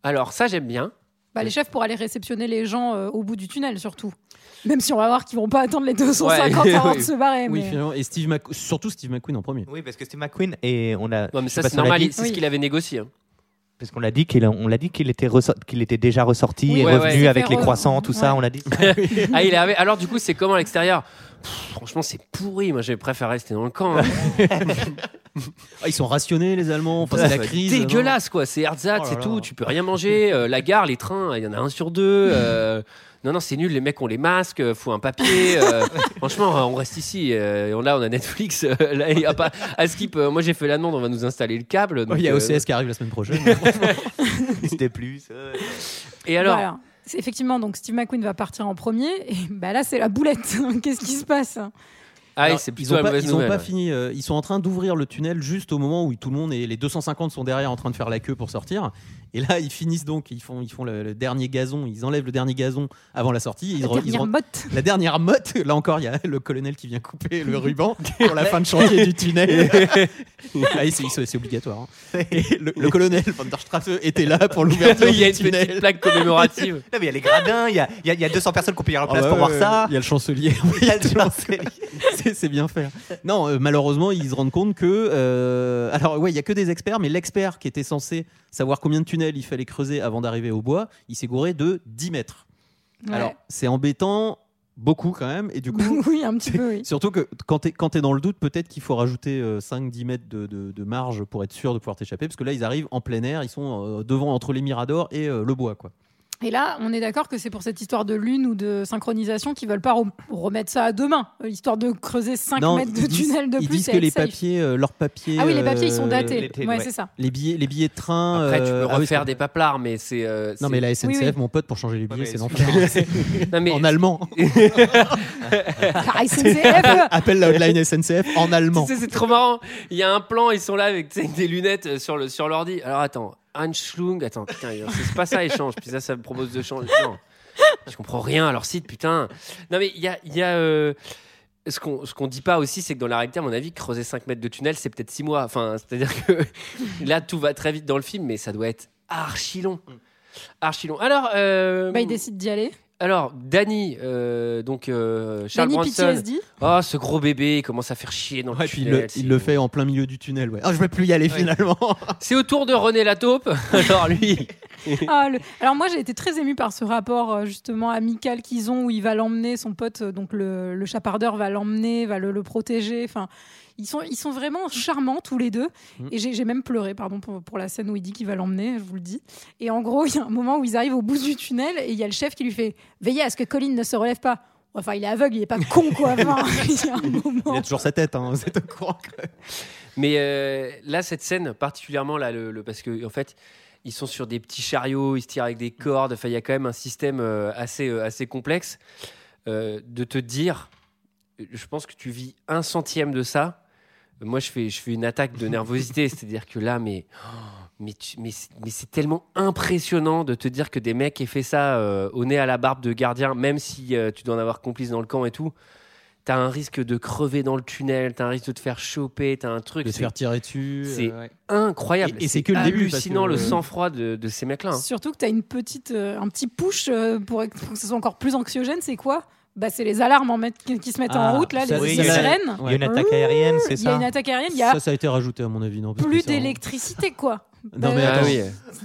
Alors ça j'aime bien. Bah, les chefs pour aller réceptionner les gens euh, au bout du tunnel, surtout. Même si on va voir qu'ils vont pas attendre les 250 Ouais, avant oui. de se barrer. Oui, mais- finalement. Et Steve Mc- surtout Steve McQueen en premier. Oui, parce que Steve McQueen et on a. Non mais je sais ça pas c'est si on l'a normal, dit, il- c'est Oui. ce qu'il avait négocié. hein. Parce qu'on l'a dit qu'il on l'a dit qu'il était ressor- qu'il était déjà ressorti Oui, et ouais, revenu ouais. avec les re- croissants, tout ça, ouais. on l'a dit. Ah il est arrivé. Alors du coup c'est comment à l'extérieur? Pff, Franchement c'est pourri. Moi j'ai préféré rester dans le camp. hein. Ah, ils sont rationnés, les Allemands. Enfin, c'est la crise. dégueulasse quoi c'est Herzog Oh c'est tout tu peux rien manger Euh, la gare les trains il y en a un sur deux euh, non non c'est nul les mecs ont les masques euh, faut un papier euh, franchement on reste ici euh, et là on a Netflix euh, là il y a pas à skip euh, moi j'ai fait la demande on va nous installer le câble donc, Il y a euh, OCS qui arrive la semaine prochaine. C'était plus. euh, et alors Voilà. Effectivement, donc Steve McQueen va partir en premier. Et bah là, c'est la boulette. Qu'est-ce qui se passe? Ah oui, Alors, c'est ils ont pas, mauvaise ils ont nouvelle pas ouais. fini. euh, ils sont en train d'ouvrir le tunnel juste au moment où tout le monde et les 250 sont derrière en train de faire la queue pour sortir. Et là, ils finissent donc, ils font, ils font le, le dernier gazon, ils enlèvent le dernier gazon avant la sortie. Ils La ils dernière re- motte. la dernière motte, là encore, il y a le colonel qui vient couper le ruban pour la fin de chantier du tunnel. ah, c'est, obligatoire. hein. Et le, le colonel Van der Strasse était là pour l'ouverture il y a du une petite tunnel. plaque commémorative Non, mais il y a les gradins, il y a, il y a- il y a 200 personnes qui ont payé leur Ah place bah pour voir ça. Il y a le chancelier. Il y a le chancelier. c'est, bien fait. Non, euh, malheureusement, ils se rendent compte que. euh, alors, ouais, il y a que des experts, mais l'expert qui était censé savoir combien de tunnels il fallait creuser avant d'arriver au bois, il s'est gouré de 10 mètres. Ouais. Alors, c'est embêtant, beaucoup quand même, et du coup. oui, un petit peu, oui. Surtout que quand quand t'es dans le doute, peut-être qu'il faut rajouter euh, 5-10 mètres de, de- de marge pour être sûr de pouvoir t'échapper, parce que là ils arrivent en plein air, ils sont euh, devant entre les miradors et euh, le bois quoi. Et là, on est d'accord que c'est pour cette histoire de lune ou de synchronisation qu'ils veulent pas rem- remettre ça à deux mains, euh, histoire de creuser 5 Non, mètres de ils disent- tunnel de ils plus. disent et que les safe. papiers, euh, leurs papiers. Ah oui, les papiers, ils sont euh, datés. ouais, ouais. c'est ça. Les billets, les billets de train. après tu euh, peux ah oui, refaire des paplards mais c'est euh, Non mais la SNCF, Oui, oui. mon pote, pour changer les billets, c'est l'enfer. non, mais en allemand. SNCF Appelle la hotline SNCF en allemand. Tu sais, c'est trop marrant. Il y a un plan, ils sont là avec des lunettes sur le sur l'ordi. Alors attends, Anschlung, attends, putain, c'est pas ça échange. Puis ça, ça me propose de changer. Non, je comprends rien à leur site, putain. Non mais il y a, il y a euh, ce qu'on ce qu'on dit pas aussi, c'est que dans la réalité, à mon avis, creuser 5 mètres de tunnel, c'est peut-être 6 mois. Enfin, c'est-à-dire que là, tout va très vite dans le film, mais ça doit être archi long. Archi long. Alors, euh, Bah, il décide d'y aller. Alors, Danny, euh, donc euh, Charles Danny Bronson. PTSD. Oh, ce gros bébé, il commence à faire chier dans le Ouais, puis il tunnel. le, il le fait en plein milieu du tunnel. Ouais. Ah, je vais plus y aller finalement. C'est au tour de René Lataupe. Alors lui, Ah, le- Alors moi j'ai été très émue par ce rapport euh, justement amical qu'ils ont où il va l'emmener, son pote, euh, donc le, le chapardeur va l'emmener, va le, le protéger. Enfin, ils sont, ils sont vraiment charmants tous les deux. Mm. Et j'ai même pleuré, pardon, pour, pour la scène où il dit qu'il va l'emmener, je vous le dis. Et en gros, il y a un moment où ils arrivent au bout du tunnel et il y a le chef qui lui fait Veillez à ce que Colin ne se relève pas. Enfin, il est aveugle, il est pas con quoi. Enfin, il y a un Il moment. a toujours sa tête, hein, vous êtes au courant. que- mais euh, là cette scène particulièrement là, le, le- parce que en fait ils sont sur des petits chariots, ils se tirent avec des cordes. Enfin, il y a quand même un système euh, assez euh, assez complexe euh, de te dire. Je pense que tu vis un centième de ça. Moi, je fais je fais une attaque de nervosité, c'est-à-dire que là, mais oh, mais tu- mais c'est- mais c'est tellement impressionnant de te dire que des mecs aient fait ça euh, au nez à la barbe de gardien, même si euh, tu dois en avoir complice dans le camp et tout. T'as un risque de crever dans le tunnel, t'as un risque de te faire choper, t'as un truc. De se c'est faire tirer dessus. c'est euh, ouais. incroyable. Et- et c'est que le début, hallucinant que- le sang-froid de, de ces mecs-là. hein. Surtout que tu as une petite, euh, un petit push euh, pour, pour que ce soit encore plus anxiogène. C'est quoi? Bah, C'est les alarmes en met- qui, se mettent Ah, en route, là, ça, les, oui, sirènes. Il y a une attaque aérienne, c'est Il y a ça une attaque aérienne, il y a Ça, ça a été rajouté à mon avis. Non, plus d'électricité, quoi. Non, mais Bah, Ah attends. oui.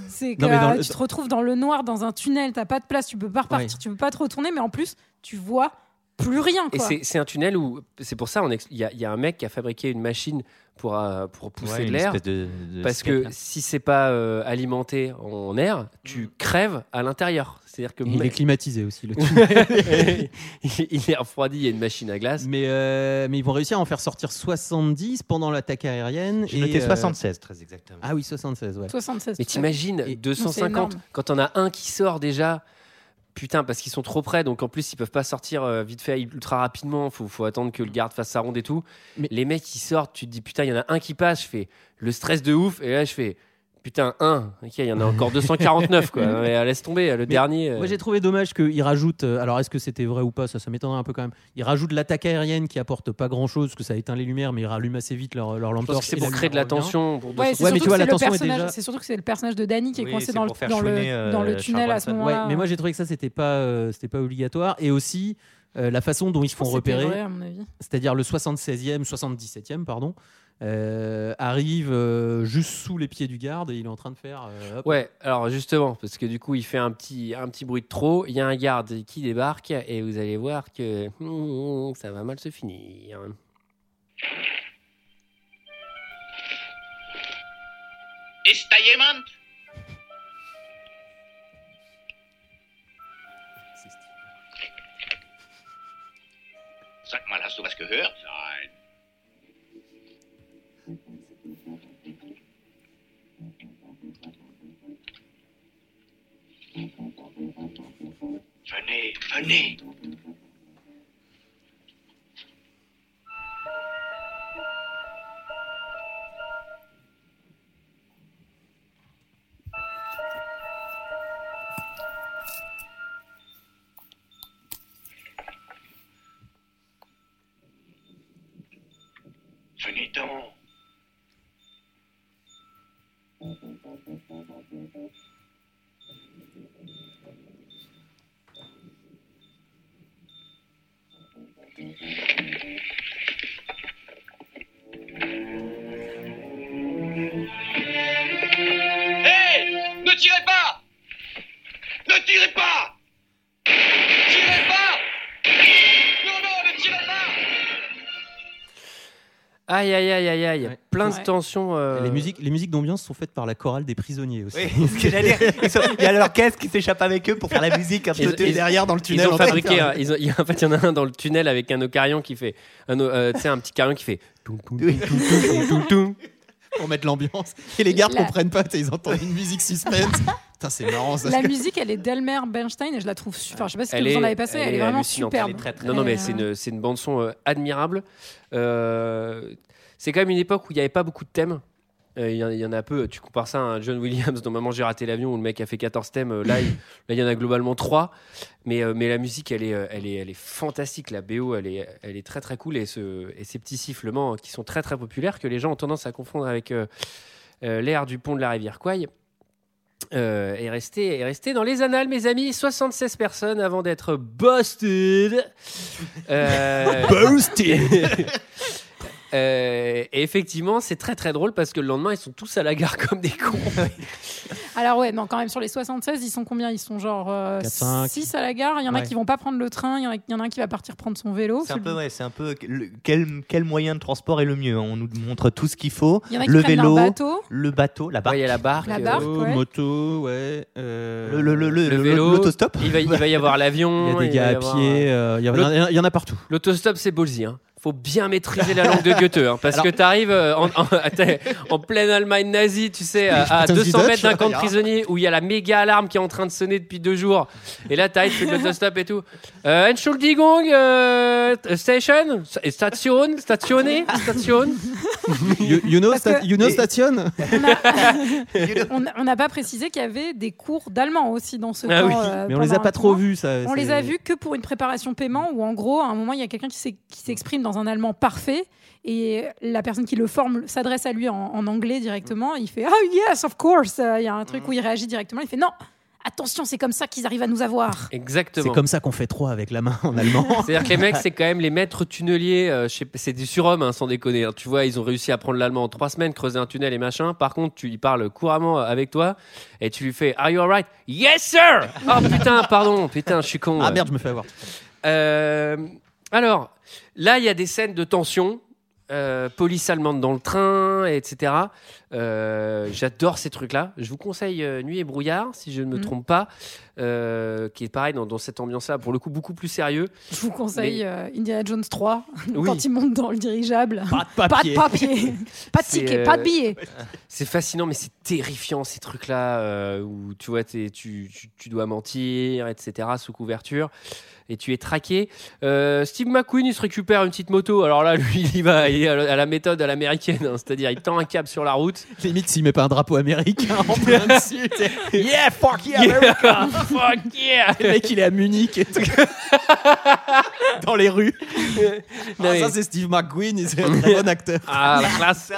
C'est que Non, mais dans euh, le- tu te retrouves dans le noir, dans un tunnel, t'as pas de place, tu peux pas repartir, Ouais. tu peux pas te retourner, mais en plus, tu vois plus rien. Et Quoi. c'est c'est un tunnel où, c'est pour ça, il y, a- il y a un mec qui a fabriqué une machine pour, euh, pour pousser Ouais, de l'air. espèce de- de Parce que là. si c'est pas euh, alimenté en air, tu crèves à l'intérieur. C'est-à-dire que il est climatisé aussi. Le il il est refroidi, il y a une machine à glace. mais, euh, mais ils vont réussir à en faire sortir 70 pendant l'attaque aérienne. J'ai et, noté euh, 76, très exactement. Ah oui, 76, ouais. 76. Mais t'imagines, Et- Non, 250, c'est énorme. quand on a un qui sort déjà, putain, parce qu'ils sont trop près, donc en plus ils peuvent pas sortir euh, vite fait ultra rapidement, faut, faut attendre que le garde fasse sa ronde et tout. Mais- Les mecs qui sortent, tu te dis putain, il y en a un qui passe, je fais le stress de ouf, et là je fais putain, un, ok, il y en a encore 249 quoi, Mais, euh, laisse tomber, le dernier. euh, Moi j'ai trouvé dommage qu'ils rajoutent, euh, alors est-ce que c'était vrai ou pas, ça, ça m'étonnerait un peu quand même. Ils rajoutent l'attaque aérienne qui apporte pas grand chose, parce que ça éteint les lumières, mais ils rallument assez vite leur, leur lampe je pense que torche c'est pour créer de la tension. Pour Ouais, c'est Ouais, mais surtout tu vois, que c'est la le tension est personnage- déjà- c'est surtout que c'est le personnage de Danny qui est Oui, coincé dans le, dans euh, dans tunnel à ce Ouais, moment-là. mais moi j'ai trouvé que ça c'était pas, euh, c'était pas obligatoire. Et aussi euh, la façon dont ils se font repérer, c'est-à-dire le 76e, 77e, pardon, euh, arrive euh, juste sous les pieds du garde et il est en train de faire. euh, hop. Ouais, alors justement, parce que du coup, il fait un petit, un petit bruit de trop. Il y a un garde qui débarque et vous allez voir que hmm, ça va mal se finir. Ist da jemand? Sag mal, hast du was gehört? Nein. Venez. Venez Ouais. Plein de tensions. euh, Les musiques, les musiques d'ambiance sont faites par la chorale des prisonniers aussi. Oui, ce que j'allais dire. Ils sont- Il y a l'orchestre qui s'échappe avec eux pour faire la musique un peu ils- derrière dans le Ils tunnel. ont en fabriqué, ils ont- il y a- en fait, il y en a un dans le tunnel avec un ocarion qui fait, un, euh, tu sais, un petit carillon qui fait. pour mettre l'ambiance. Et les gardes La- comprennent pas, ils entendent une musique suspense. Putain, c'est marrant ça. La musique, elle est d'Elmer Bernstein et je la trouve. su- Enfin, je sais pas si Elle vous en avez passé, elle, elle est est vraiment superbe. Elle est très, très- Elle Non, non, mais c'est euh, une, c'est une bande son euh, admirable. Euh, c'est quand même une époque où il n'y avait pas beaucoup de thèmes. Euh, Il y, en- il y en a peu. Tu compares ça à un John Williams dont Maman j'ai raté l'avion où le mec a fait 14 thèmes. euh, Là, il, là, y en a globalement 3. Mais, euh, mais la musique, elle est, euh, elle, est, elle est fantastique. La BO, elle est, elle est très très cool. Et, ce, et ces petits sifflements qui sont très très populaires que les gens ont tendance à confondre avec l'air du pont de la rivière Kwai. Euh, est, resté, est resté dans les annales, mes amis. 76 personnes avant d'être busted. Euh, Euh, et effectivement, c'est très très drôle parce que le lendemain, ils sont tous à la gare comme des cons. Alors ouais, non, quand même sur les 76, ils sont combien? Ils sont genre euh, Quatre, cinq. 6 à la gare? Il y en a qui vont pas prendre le train. Il y, en a- il y en a un qui va partir prendre son vélo. C'est un peu, ouais, c'est un peu le- quel, quel moyen de transport est le mieux? On nous montre tout ce qu'il faut. Il y en a qui le prennent vélo, bateau. le bateau, la barque, Ouais, Il y a la barque, La euh, barque. Moto, ouais. moto, ouais. euh, le, le, le, le- le le- vélo, l'autostop. il va, il va y avoir l'avion. Il y a des gars à pied, il y, en a- partout. L'autostop, c'est ballsy. Hein. Faut bien maîtriser la langue de Goethe. hein, parce Alors- que tu arrives en, en, pleine Allemagne nazie, tu sais, à, à Putain, 200 du mètres d'un camp de ja. prisonniers où il y a la méga alarme qui est en train de sonner depuis deux jours. Et là, tu arrives, tu fais l'autostop et tout. Euh, Entschuldigung, euh, station, station, stationné, station. You, you know, sta- you know Station On n'a pas précisé qu'il y avait des cours d'allemand aussi dans ce Ah camp. oui, euh, Mais on les a pas trop vus, ça. On les a vus que pour une préparation paiement où en gros à un moment il y a quelqu'un qui s'ex- qui s'exprime dans un allemand parfait et la personne qui le forme s'adresse à lui en, en anglais directement. Il fait oh yes of course. Euh, Il y a un truc où il réagit directement. Il fait non attention c'est comme ça qu'ils arrivent à nous avoir. Exactement. C'est comme ça qu'on fait trois avec la main en allemand. C'est-à-dire que les mecs, c'est quand même les maîtres tunneliers. euh, c'est du surhomme, hein, sans déconner. hein. Tu vois, ils ont réussi à prendre l'allemand en trois semaines, creuser un tunnel et machin. Par contre, tu lui parles couramment avec toi et tu lui fais Are you alright? Yes, sir! Oh putain, pardon, putain, je suis con. ah merde, je me fais avoir. Euh, alors, là, il y a des scènes de tension. euh, police allemande dans le train, etc. Euh, J'adore ces trucs-là. Je vous conseille euh, Nuit et brouillard, si je ne me Mhm. trompe pas, euh, qui est pareil dans, dans cette ambiance-là, pour le coup beaucoup plus sérieux. Je vous conseille Mais- euh, Indiana Jones 3, Oui. quand il monte dans le dirigeable. Pas de papier. Pas de papier. pas de ticket, euh, pas de billet. C'est fascinant, mais c'est terrifiant ces trucs-là euh, où tu vois, t'es- tu, tu, tu dois mentir, etc. sous couverture. Et tu es traqué. Euh, Steve McQueen, il se récupère une petite moto. Alors là, lui, il y va il est à la- méthode à l'américaine. hein. C'est-à-dire, il tend un câble sur la route. Limite, s'il met pas un drapeau américain en plein dessus. yeah, fuck yeah, America. fuck yeah Le mec, il est à Munich et tout. Dans les rues. Non, Ah, mais- ça, c'est Steve McQueen, il- c'est un très bon acteur. Ah, la classe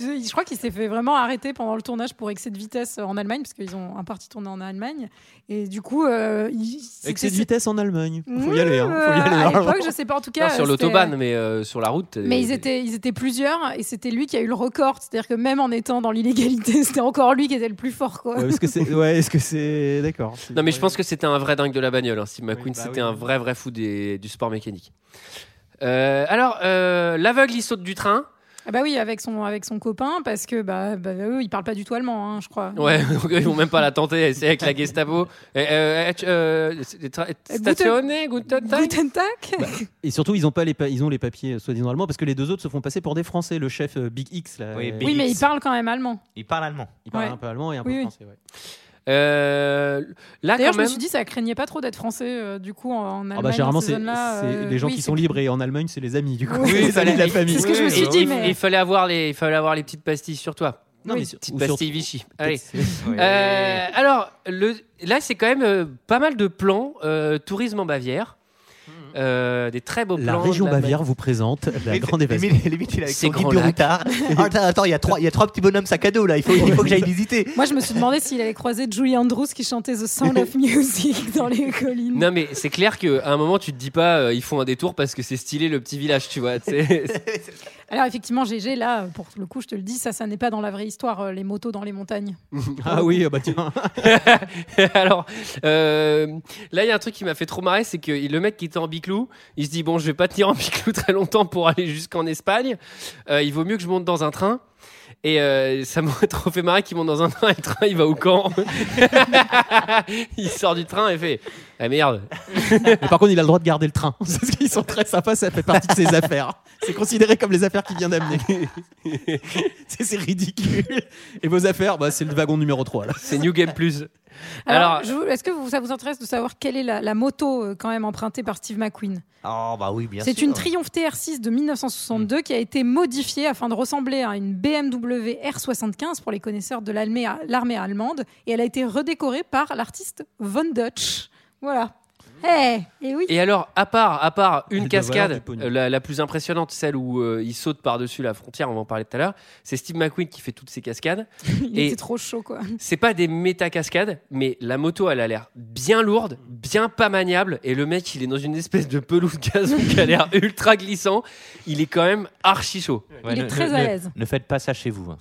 Je crois qu'il s'est fait vraiment arrêter pendant le tournage pour excès de vitesse en Allemagne, parce qu'ils ont un parti tourné en Allemagne. Et du coup, euh, il- Excès de vitesse en Allemagne. Faut Mmh, y aller. Hein. Faut y euh, aller. À hein. l'époque, je sais pas, en tout cas. Non, sur l'autobahn, mais euh, sur la route. Mais ils étaient, ils étaient plusieurs et c'était lui qui a eu le record. C'est-à-dire que même en étant dans l'illégalité, c'était encore lui qui était le plus fort. Quoi. Ouais, est-ce que c'est. Ouais, est-ce que c'est. D'accord. C'est- Non, mais je pense que c'était un vrai dingue de la bagnole. hein. Steve McQueen, bah c'était oui. un vrai, vrai fou des- du sport mécanique. Euh, alors, euh, l'aveugle, il saute du train. Ah bah oui, avec son, avec son copain, parce que bah, bah, eux, ils parlent pas du tout allemand, hein, je crois. Ouais, donc ils vont même pas la tenter. C'est avec la Gestapo. Euh, euh, euh, tra- Stationné, guten Tag. Guten Tag Et surtout, ils ont pas les, pa- ils ont les papiers euh, soi-disant allemands parce que les deux autres se font passer pour des Français. Le chef euh, Big X, là, Oui, Big Oui, mais ils parlent quand même allemand. Il parle allemand. il parle Ouais. un peu allemand et un peu Oui, oui. français. ouais. Euh, là, D'ailleurs, je me suis dit, ça craignait pas trop d'être français, euh, du coup, en, en Allemagne. Ah bah, généralement, c'est c'est euh, les gens oui, qui c'est- sont libres et en Allemagne, c'est les amis du coup. Oui, de la famille. C'est ce que je me suis il- dit, il, mais- il fallait avoir les, il fallait avoir les petites pastilles sur toi. Non, Oui. mais sur- Petites ou sur- pastilles Vichy. Allez. Euh, alors, le, là, c'est quand même euh, pas mal de plans euh, tourisme en Bavière. Euh, des très beaux plans. La région de Bavière vous présente la Limite- grande évasion. limite- limite, il est avec C'est son guide grand du lac. routard. Ah, attends, attends, il y a trois, il y a trois petits bonhommes sac à dos là. Il faut, il faut que j'aille visiter. Moi, je me suis demandé s'il allait croiser Julie Andrews qui chantait The Sound of Music dans les collines. Non mais c'est clair qu'à un moment tu te dis pas euh, ils font un détour parce que c'est stylé le petit village tu vois. tu sais. Alors, effectivement, GG, là, pour le coup, je te le dis, ça, ça n'est pas dans la vraie histoire, euh, les motos dans les montagnes. Ah oui, ah bah tiens. Alors euh, là il y a un truc qui m'a fait trop marrer c'est que le mec qui était en biclou il se dit bon je vais pas tenir en biclou très longtemps pour aller jusqu'en Espagne. Euh, il vaut mieux que je monte dans un train. Et euh, ça m'aurait trop fait marrer qu'il monte dans un train et le train il va au camp. il sort du train et fait ah merde. Mais par contre, il a le droit de garder le train. Parce qu'ils sont très sympas, ça fait partie de ses affaires. C'est considéré comme les affaires qu'il vient d'amener. c'est c'est ridicule. Et vos affaires, bah, c'est le wagon numéro 3. Là. C'est New Game Plus. Alors, Alors- je vous- est-ce que vous- ça vous intéresse de savoir quelle est la, la moto euh, quand même empruntée par Steve McQueen? Oh bah oui, bien C'est sûr. une Triumph TR6 de 1962 qui a été modifiée afin de ressembler à une BMW R75 pour les connaisseurs de l'armée l'armée allemande et elle a été redécorée par l'artiste Von Dutch. Voilà. Eh, et oui. Et alors, à part, à part une cascade, euh, la, la plus impressionnante, celle où euh, il saute par-dessus la frontière, on va en parler tout à l'heure, c'est Steve McQueen qui fait toutes ces cascades. Il et- était trop chaud quoi. C'est pas des méta-cascades, mais la moto, elle a l'air bien lourde, bien pas maniable, et le mec, il est dans une espèce de pelouse gazon qui a l'air ultra glissant. Il est quand même archi chaud. Il est très à l'aise. Ne faites pas ça chez vous.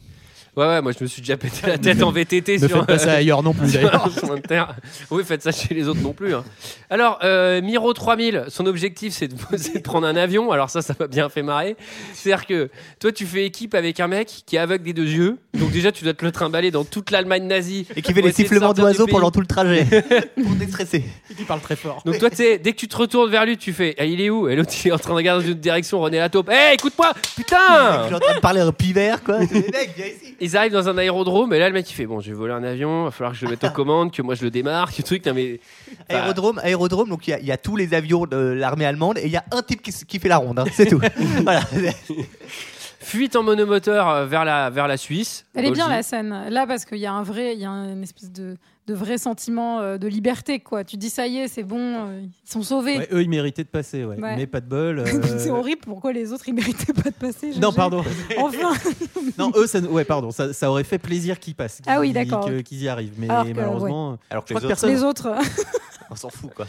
Ouais, ouais, moi je me suis déjà pété la tête en VTT Ne sur. faites pas ça ailleurs non plus, d'ailleurs. Oui, faites ça chez les autres non plus. hein. Alors, euh, Miro 3000, son objectif c'est de, prendre un avion. Alors, ça, ça m'a bien fait marrer. C'est-à-dire que toi, tu fais équipe avec un mec qui est aveugle des deux yeux. Donc, déjà, tu dois te le trimballer dans toute l'Allemagne nazie. Et qui fait les sifflements d'oiseaux pendant tout le trajet. pour déstresser. Il parle très fort. Donc, toi, tu sais, dès que tu te retournes vers lui, tu fais Ah, il est où? Et l'autre, il est en train de regarder dans une autre direction. René la taupe. Hé, écoute-moi Je Putain suis en train de parler un pivert quoi. Viens ici. Ils arrivent dans un aérodrome. Et là, le mec, il fait Bon, je vais voler un avion. Va falloir que je le mette aux commandes, que moi je le démarre. Que truc. Non, mais. Enfin, Aérodrome, aérodrome, donc il y a- il y, a tous les avions de l'armée allemande et il y a un type qui, fait la ronde, hein, c'est tout. voilà. Fuite en monomoteur euh, vers la, vers la Suisse. Elle est bien la scène là parce qu'il y a un vrai, il y a une espèce de, de vrai sentiment euh, de liberté quoi. Tu dis ça y est, c'est bon, euh, ils sont sauvés. Ouais, eux, ils méritaient de passer, ouais. Ouais. mais pas de bol. euh, c'est horrible. Pourquoi les autres ils méritaient pas de passer Non, pardon. Enfin. non, eux, ça, ouais, pardon, ça, ça aurait fait plaisir qu'ils passent. Ah oui, d'accord. Qu'ils y arrivent. Mais Alors que, malheureusement, Alors que je les que autres, personne. les autres. on s'en fout quoi.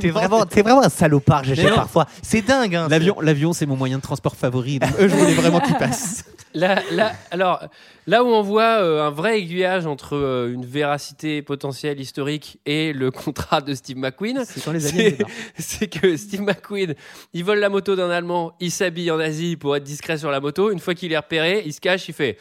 T'es vraiment, t'es vraiment un salopard, non. parfois. C'est dingue. Hein, L'avion, l'avion, c'est mon moyen de transport favori. Donc eux, je voulais vraiment qu'ils passent. Là, là, alors, là où on voit euh, un vrai aiguillage entre euh, une véracité potentielle historique et le contrat de Steve McQueen, C'est quand les aliens c'est débarquent. c'est que Steve McQueen, il vole la moto d'un Allemand, il s'habille en Asie pour être discret sur la moto. Une fois qu'il est repéré, il se cache, il fait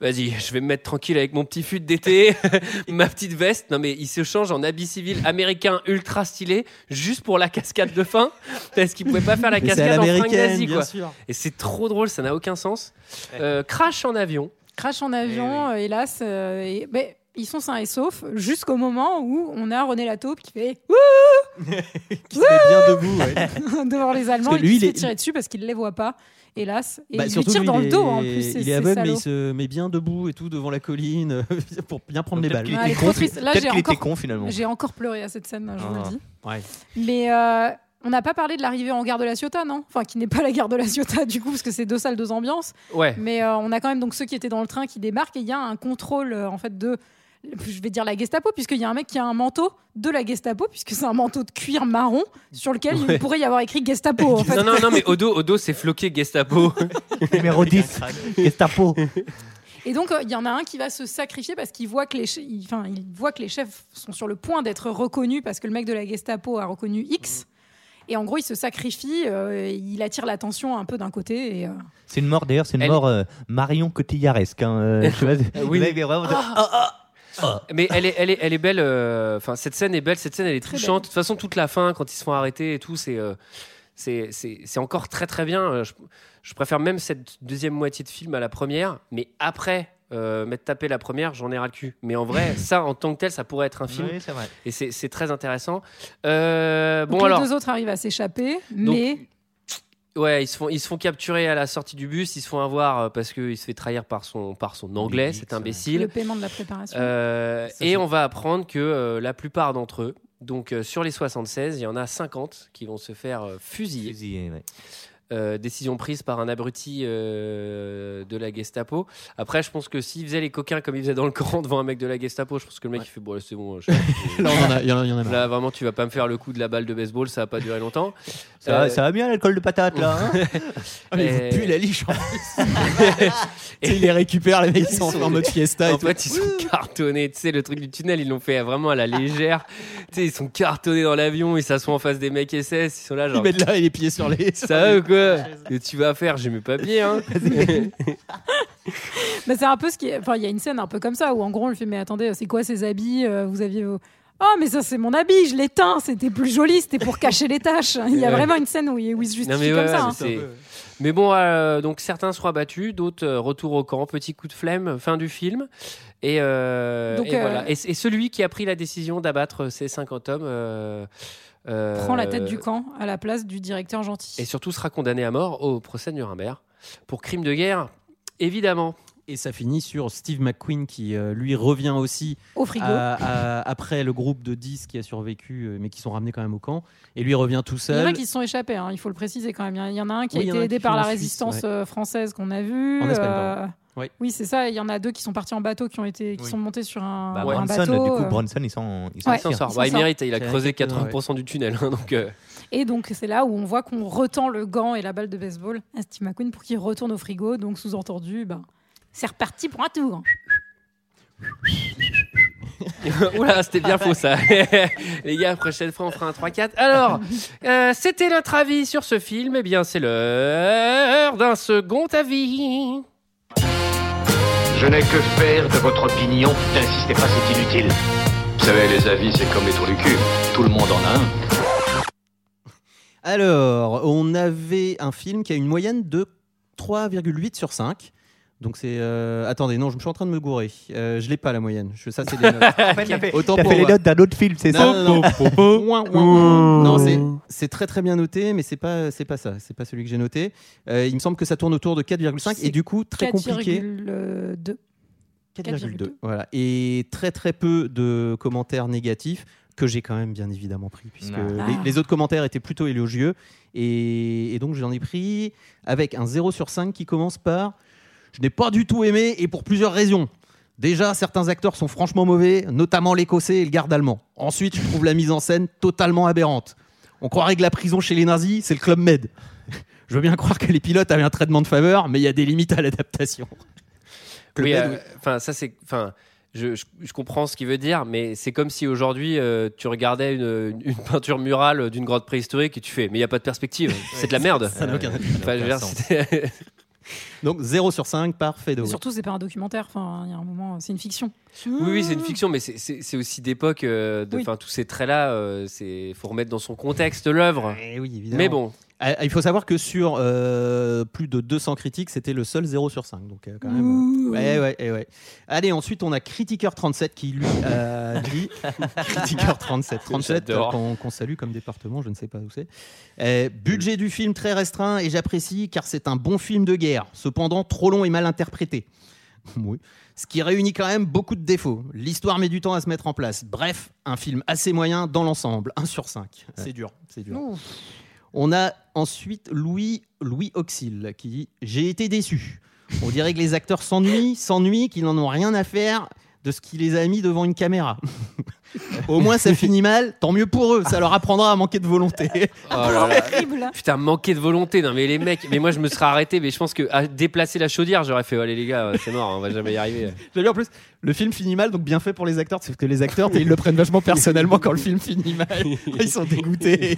Vas-y, je vais me mettre tranquille avec mon petit fut d'été, ma petite veste. Non, mais il se change en habit civil américain ultra stylé juste pour la cascade de fin parce qu'il pouvait pas faire la cascade en nazies, bien quoi. sûr. Et c'est trop drôle, ça n'a aucun sens. Euh, crash en avion. Crash en avion, euh, hélas. euh, et- mais ils sont sains et saufs jusqu'au moment où on a René Lataupe qui fait Qui se met bien debout. ouais. devant les Allemands et lui, qui se il fait est- tirer dessus parce qu'il ne les voit pas, hélas. Et Bah, il lui tire lui, dans le dos est- en plus. c'est- Il est aveugle, mais il se met bien debout et tout devant la colline pour bien prendre les Peut-être balles. Ah, était elle est con, trop triste. Là, peut-être j'ai qu'il était encore- con finalement. J'ai encore pleuré à cette scène, je vous Ah. le dis. Ouais. Mais euh, on n'a pas parlé de l'arrivée en gare de la Ciotat, non? Enfin, qui n'est pas la gare de la Ciotat du coup, parce que c'est deux salles, deux ambiances. Ouais. Mais euh, on a quand même donc ceux qui étaient dans le train qui débarquent et il y a un contrôle euh, en fait de je vais dire la Gestapo puisqu'il y a un mec qui a un manteau de la Gestapo puisque c'est un manteau de cuir marron sur lequel Ouais. il pourrait y avoir écrit Gestapo en fait. Non, non, non, mais au dos, au dos c'est floqué Gestapo. Numéro 10, Gestapo. Et donc euh, il y en a un qui va se sacrifier parce qu'il voit que les il- il voit que les chefs sont sur le point d'être reconnus parce que le mec de la Gestapo a reconnu X. Et en gros, il se sacrifie, euh, il attire l'attention un peu d'un côté. Euh, C'est une mort d'ailleurs, c'est une Elle- mort euh, Marion Cotillaresque. Hein, euh, Oui. Là, il est vraiment- Mais elle est, elle est, elle est belle. euh, Enfin, cette scène est belle. Cette scène, elle est Très touchante. De toute façon, toute la fin, quand ils se font arrêter et tout, c'est, euh, c'est, encore très très bien. Euh, Je, je préfère même cette deuxième moitié de film à la première. Mais après, euh, m'être tapé la première, j'en ai ras le cul. Mais en vrai, ça, en tant que tel, ça pourrait être un film. Oui, c'est vrai. Et c'est, très intéressant. Euh, donc bon les alors. deux autres arrivent à s'échapper, mais Ouais, ils se font, ils se font capturer à la sortie du bus, ils se font avoir euh, parce qu'il se fait trahir par son, par son anglais, cet imbécile. le paiement de la préparation. Euh, et on va apprendre que euh, la plupart d'entre eux, donc euh, sur les 76, il y en a 50 qui vont se faire euh, fusiller. Fusillé, ouais. Euh, décision prise par un abruti euh, de la Gestapo. Après, je pense que s'il faisait les coquins comme il faisait dans le camp devant un mec de la Gestapo, je pense que le mec il fait bon, c'est bon. je- Là, on en a, il y en a, il y en a marre. Là, vraiment, tu vas pas me faire le coup de la balle de baseball, ça va pas durer longtemps. Ça, va- Euh, ça va bien l'alcool de patate là hein Ah, mais Et- vous puez la liche en plus. Tu sais, il les récupère, les mecs, ils sont en mode fiesta. et En tout. fait, ils sont cartonnés. Tu sais, le truc du tunnel, ils l'ont fait vraiment à la légère. tu sais, ils sont cartonnés dans l'avion, ils s'assoient en face des mecs SS, ils sont là, Ils genre. mettent là les pieds sur les. Ça va ou quoi? Que tu vas faire J'aimais pas bien. hein. Bah, c'est un peu ce qui est- Enfin, il y a une scène un peu comme ça où en gros on lui fait Mais attendez, c'est quoi ces habits Euh, Vous aviez vos. Oh, mais ça, c'est mon habit, je l'ai teint, c'était plus joli, c'était pour cacher les taches. Il y a Ouais. vraiment une scène où il, où il se justifie Non, mais comme ouais, ça. hein. Mais bon, euh, donc certains seront abattus, d'autres euh, retour au camp, petit coup de flemme, fin du film. Et, euh, Donc, et euh, voilà. Et, et celui qui a pris la décision d'abattre ces 50 hommes. Euh, euh, Prend la tête du camp à la place du directeur gentil. Et surtout sera condamné à mort au procès de Nuremberg pour crime de guerre, évidemment. Et ça finit sur Steve McQueen qui euh, lui revient aussi Au frigo. à- à- après le groupe de 10 qui a survécu euh, mais qui sont ramenés quand même au camp et lui revient tout Il y en seul. a qui se sont échappés, hein, il faut le préciser quand même. Il y en a un qui Oui, a été aidé par la Suisse, résistance ouais. euh, française qu'on a vue. En Espagne, euh. Oui. Oui, c'est ça. Il y en a deux qui sont partis en bateau, qui ont été, qui Oui. sont montés sur un, Bah, un Bronson, bateau. du coup, euh, Bronson, il s'en il s'en Ouais. Il s'en sort. Il Bah, mérite, il a creusé avec, euh, 80% du tunnel. hein, donc, euh, Et donc c'est là où on voit qu'on retend le gant et la balle de baseball à Steve McQueen pour qu'il retourne au frigo. Donc sous-entendu, ben, c'est reparti pour un tour. Oula, c'était bien faux ça. Les gars, prochaine fois on fera un 3-4. Alors, euh, c'était notre avis sur ce film. Eh bien, c'est l'heure d'un second avis. Je n'ai que faire de votre opinion. N'insistez pas, c'est inutile. Vous savez, les avis, c'est comme les trous du cul. Tout le monde en a un. Alors, on avait un film qui a une moyenne de 3,8 sur 5. Donc c'est euh, attendez non je me suis en train de me gourer euh, je l'ai pas la moyenne je, ça c'est des notes En fait, t'as fait, Autant t'as pour fait les moi. notes d'un autre film, c'est ça Non, non, non. Ouin, ouin, ouin. Non, c'est- c'est très très bien noté, mais c'est pas c'est pas ça, c'est pas celui que j'ai noté. Euh, il me semble que ça tourne autour de 4,5 et du coup très compliqué. 4,2. 4,2. Voilà et très très peu de commentaires négatifs que j'ai quand même bien évidemment pris puisque Ah. les, les autres commentaires étaient plutôt élogieux et, et donc j'en ai pris avec un 0 sur 5 qui commence par je n'ai pas du tout aimé et pour plusieurs raisons. Déjà, certains acteurs sont franchement mauvais, notamment l'écossais et le garde allemand. Ensuite, je trouve la mise en scène totalement aberrante. On croirait que la prison chez les nazis, c'est le Club Med. Je veux bien croire que les pilotes avaient un traitement de faveur, mais il y a des limites à l'adaptation. Oui, euh, Med, enfin ça c'est, enfin. Je, je- je comprends ce qu'il veut dire, mais c'est comme si aujourd'hui euh, tu regardais une, une peinture murale d'une grotte préhistorique et tu fais, mais il n'y a pas de perspective, c'est de la merde. Ça n'a aucun, veux dire, c'était- Donc 0 sur 5 par Fedo. Surtout, c'est pas un documentaire. Enfin, il y a un moment, c'est une fiction. Oui, oui, c'est une fiction, mais c'est- aussi d'époque. euh, Oui. Enfin, tous ces traits-là, euh, c'est faut remettre dans son contexte l'œuvre. Eh oui, évidemment. Mais bon, Ah, Il faut savoir que sur euh, plus de 200 critiques, c'était le seul 0 sur 5. Donc, euh, quand même. Ouais, ouais, eh ouais. Allez, ensuite, on a Critiqueur37 qui lui a dit. Critiqueur37. 37 J'adore. qu'on salue comme département, je ne sais pas où c'est. Euh, budget du film très restreint et j'apprécie car c'est un bon film de guerre. Cependant, trop long et mal interprété. Oui. Ce qui réunit quand même beaucoup de défauts. L'histoire met du temps à se mettre en place. Bref, un film assez moyen dans l'ensemble. 1 sur 5. C'est dur, c'est dur. Ouh. On a ensuite Louis, Louis Auxil qui dit J'ai été déçu. On dirait que les acteurs s'ennuient, s'ennuient, qu'ils n'en ont rien à faire de ce qui les a mis devant une caméra. Au moins, ça finit mal, tant mieux pour eux, ça leur apprendra à manquer de volonté. oh là là. Horrible. Putain, manquer de volonté. Non, mais les mecs, mais moi je me serais arrêté, mais je pense que à déplacer la chaudière, j'aurais fait, allez les gars, c'est mort, on va jamais y arriver. J'ai vu en plus, le film finit mal, donc bien fait pour les acteurs, parce que les acteurs, ils le prennent vachement personnellement quand le film finit mal. Ils sont dégoûtés.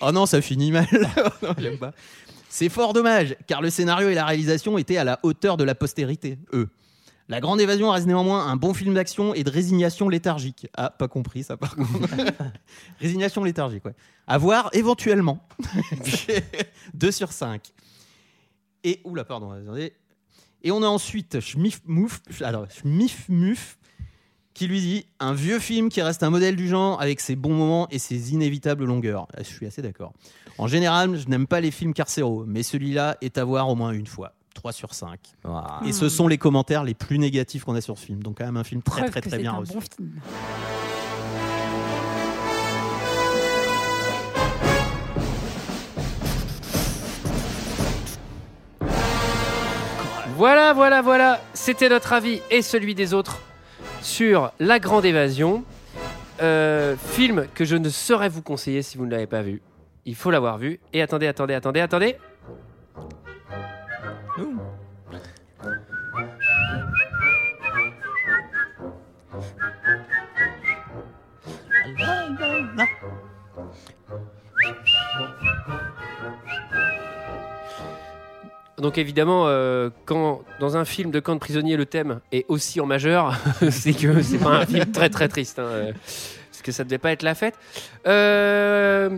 oh non, ça finit mal. Non, j'aime pas. C'est fort dommage, car le scénario et la réalisation étaient à la hauteur de la postérité, eux. La Grande Évasion reste néanmoins un bon film d'action et de résignation léthargique. Ah, pas compris ça par contre. résignation léthargique, ouais. À voir éventuellement. 2 sur 5. Et, oula, pardon, attendez. Et on a ensuite Schmif Mouf, alors Schmif Muf, qui lui dit un vieux film qui reste un modèle du genre avec ses bons moments et ses inévitables longueurs. Je suis assez d'accord. En général, je n'aime pas les films carcéraux, mais celui-là est à voir au moins une fois. 3 sur 5. Et ce sont les commentaires les plus négatifs qu'on a sur ce film. Donc quand même un film très Preuve très très bien un reçu. bon film. Voilà, voilà, voilà. C'était notre avis et celui des autres sur La Grande Évasion. Euh, film que je ne saurais vous conseiller si vous ne l'avez pas vu. Il faut l'avoir vu. Et attendez, attendez, attendez, attendez. Donc évidemment, euh, quand dans un film de camp de prisonniers le thème est aussi en majeur, c'est que c'est pas un film très très triste, hein, euh, parce que ça devait pas être la fête. Euh,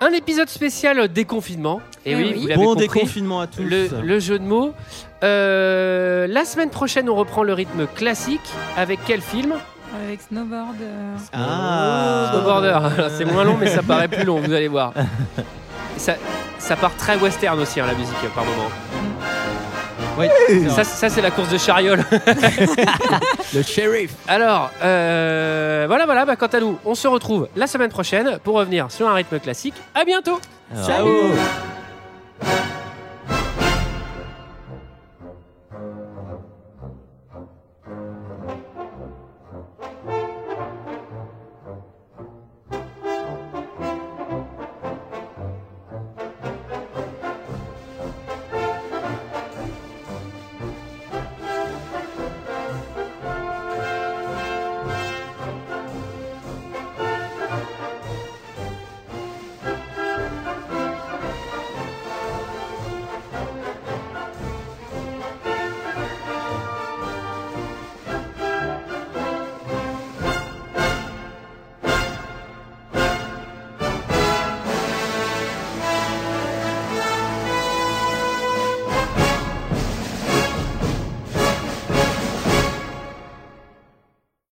un épisode spécial déconfinement. Et Eh oui, oui. vous l'avez Bon compris, déconfinement à tous. le, le jeu de mots. Euh, la semaine prochaine, on reprend le rythme classique avec quel film? Avec Snowboarder. Ah. Snowboarder. C'est moins long, mais ça paraît plus long. Vous allez voir. Ça, ça part très western aussi, hein, la musique, par moment. Oui, Ça, ça c'est la course de chariole. le shérif. Alors, euh, voilà, voilà. Bah, quant à nous, on se retrouve la semaine prochaine pour revenir sur un rythme classique. À bientôt. Ciao.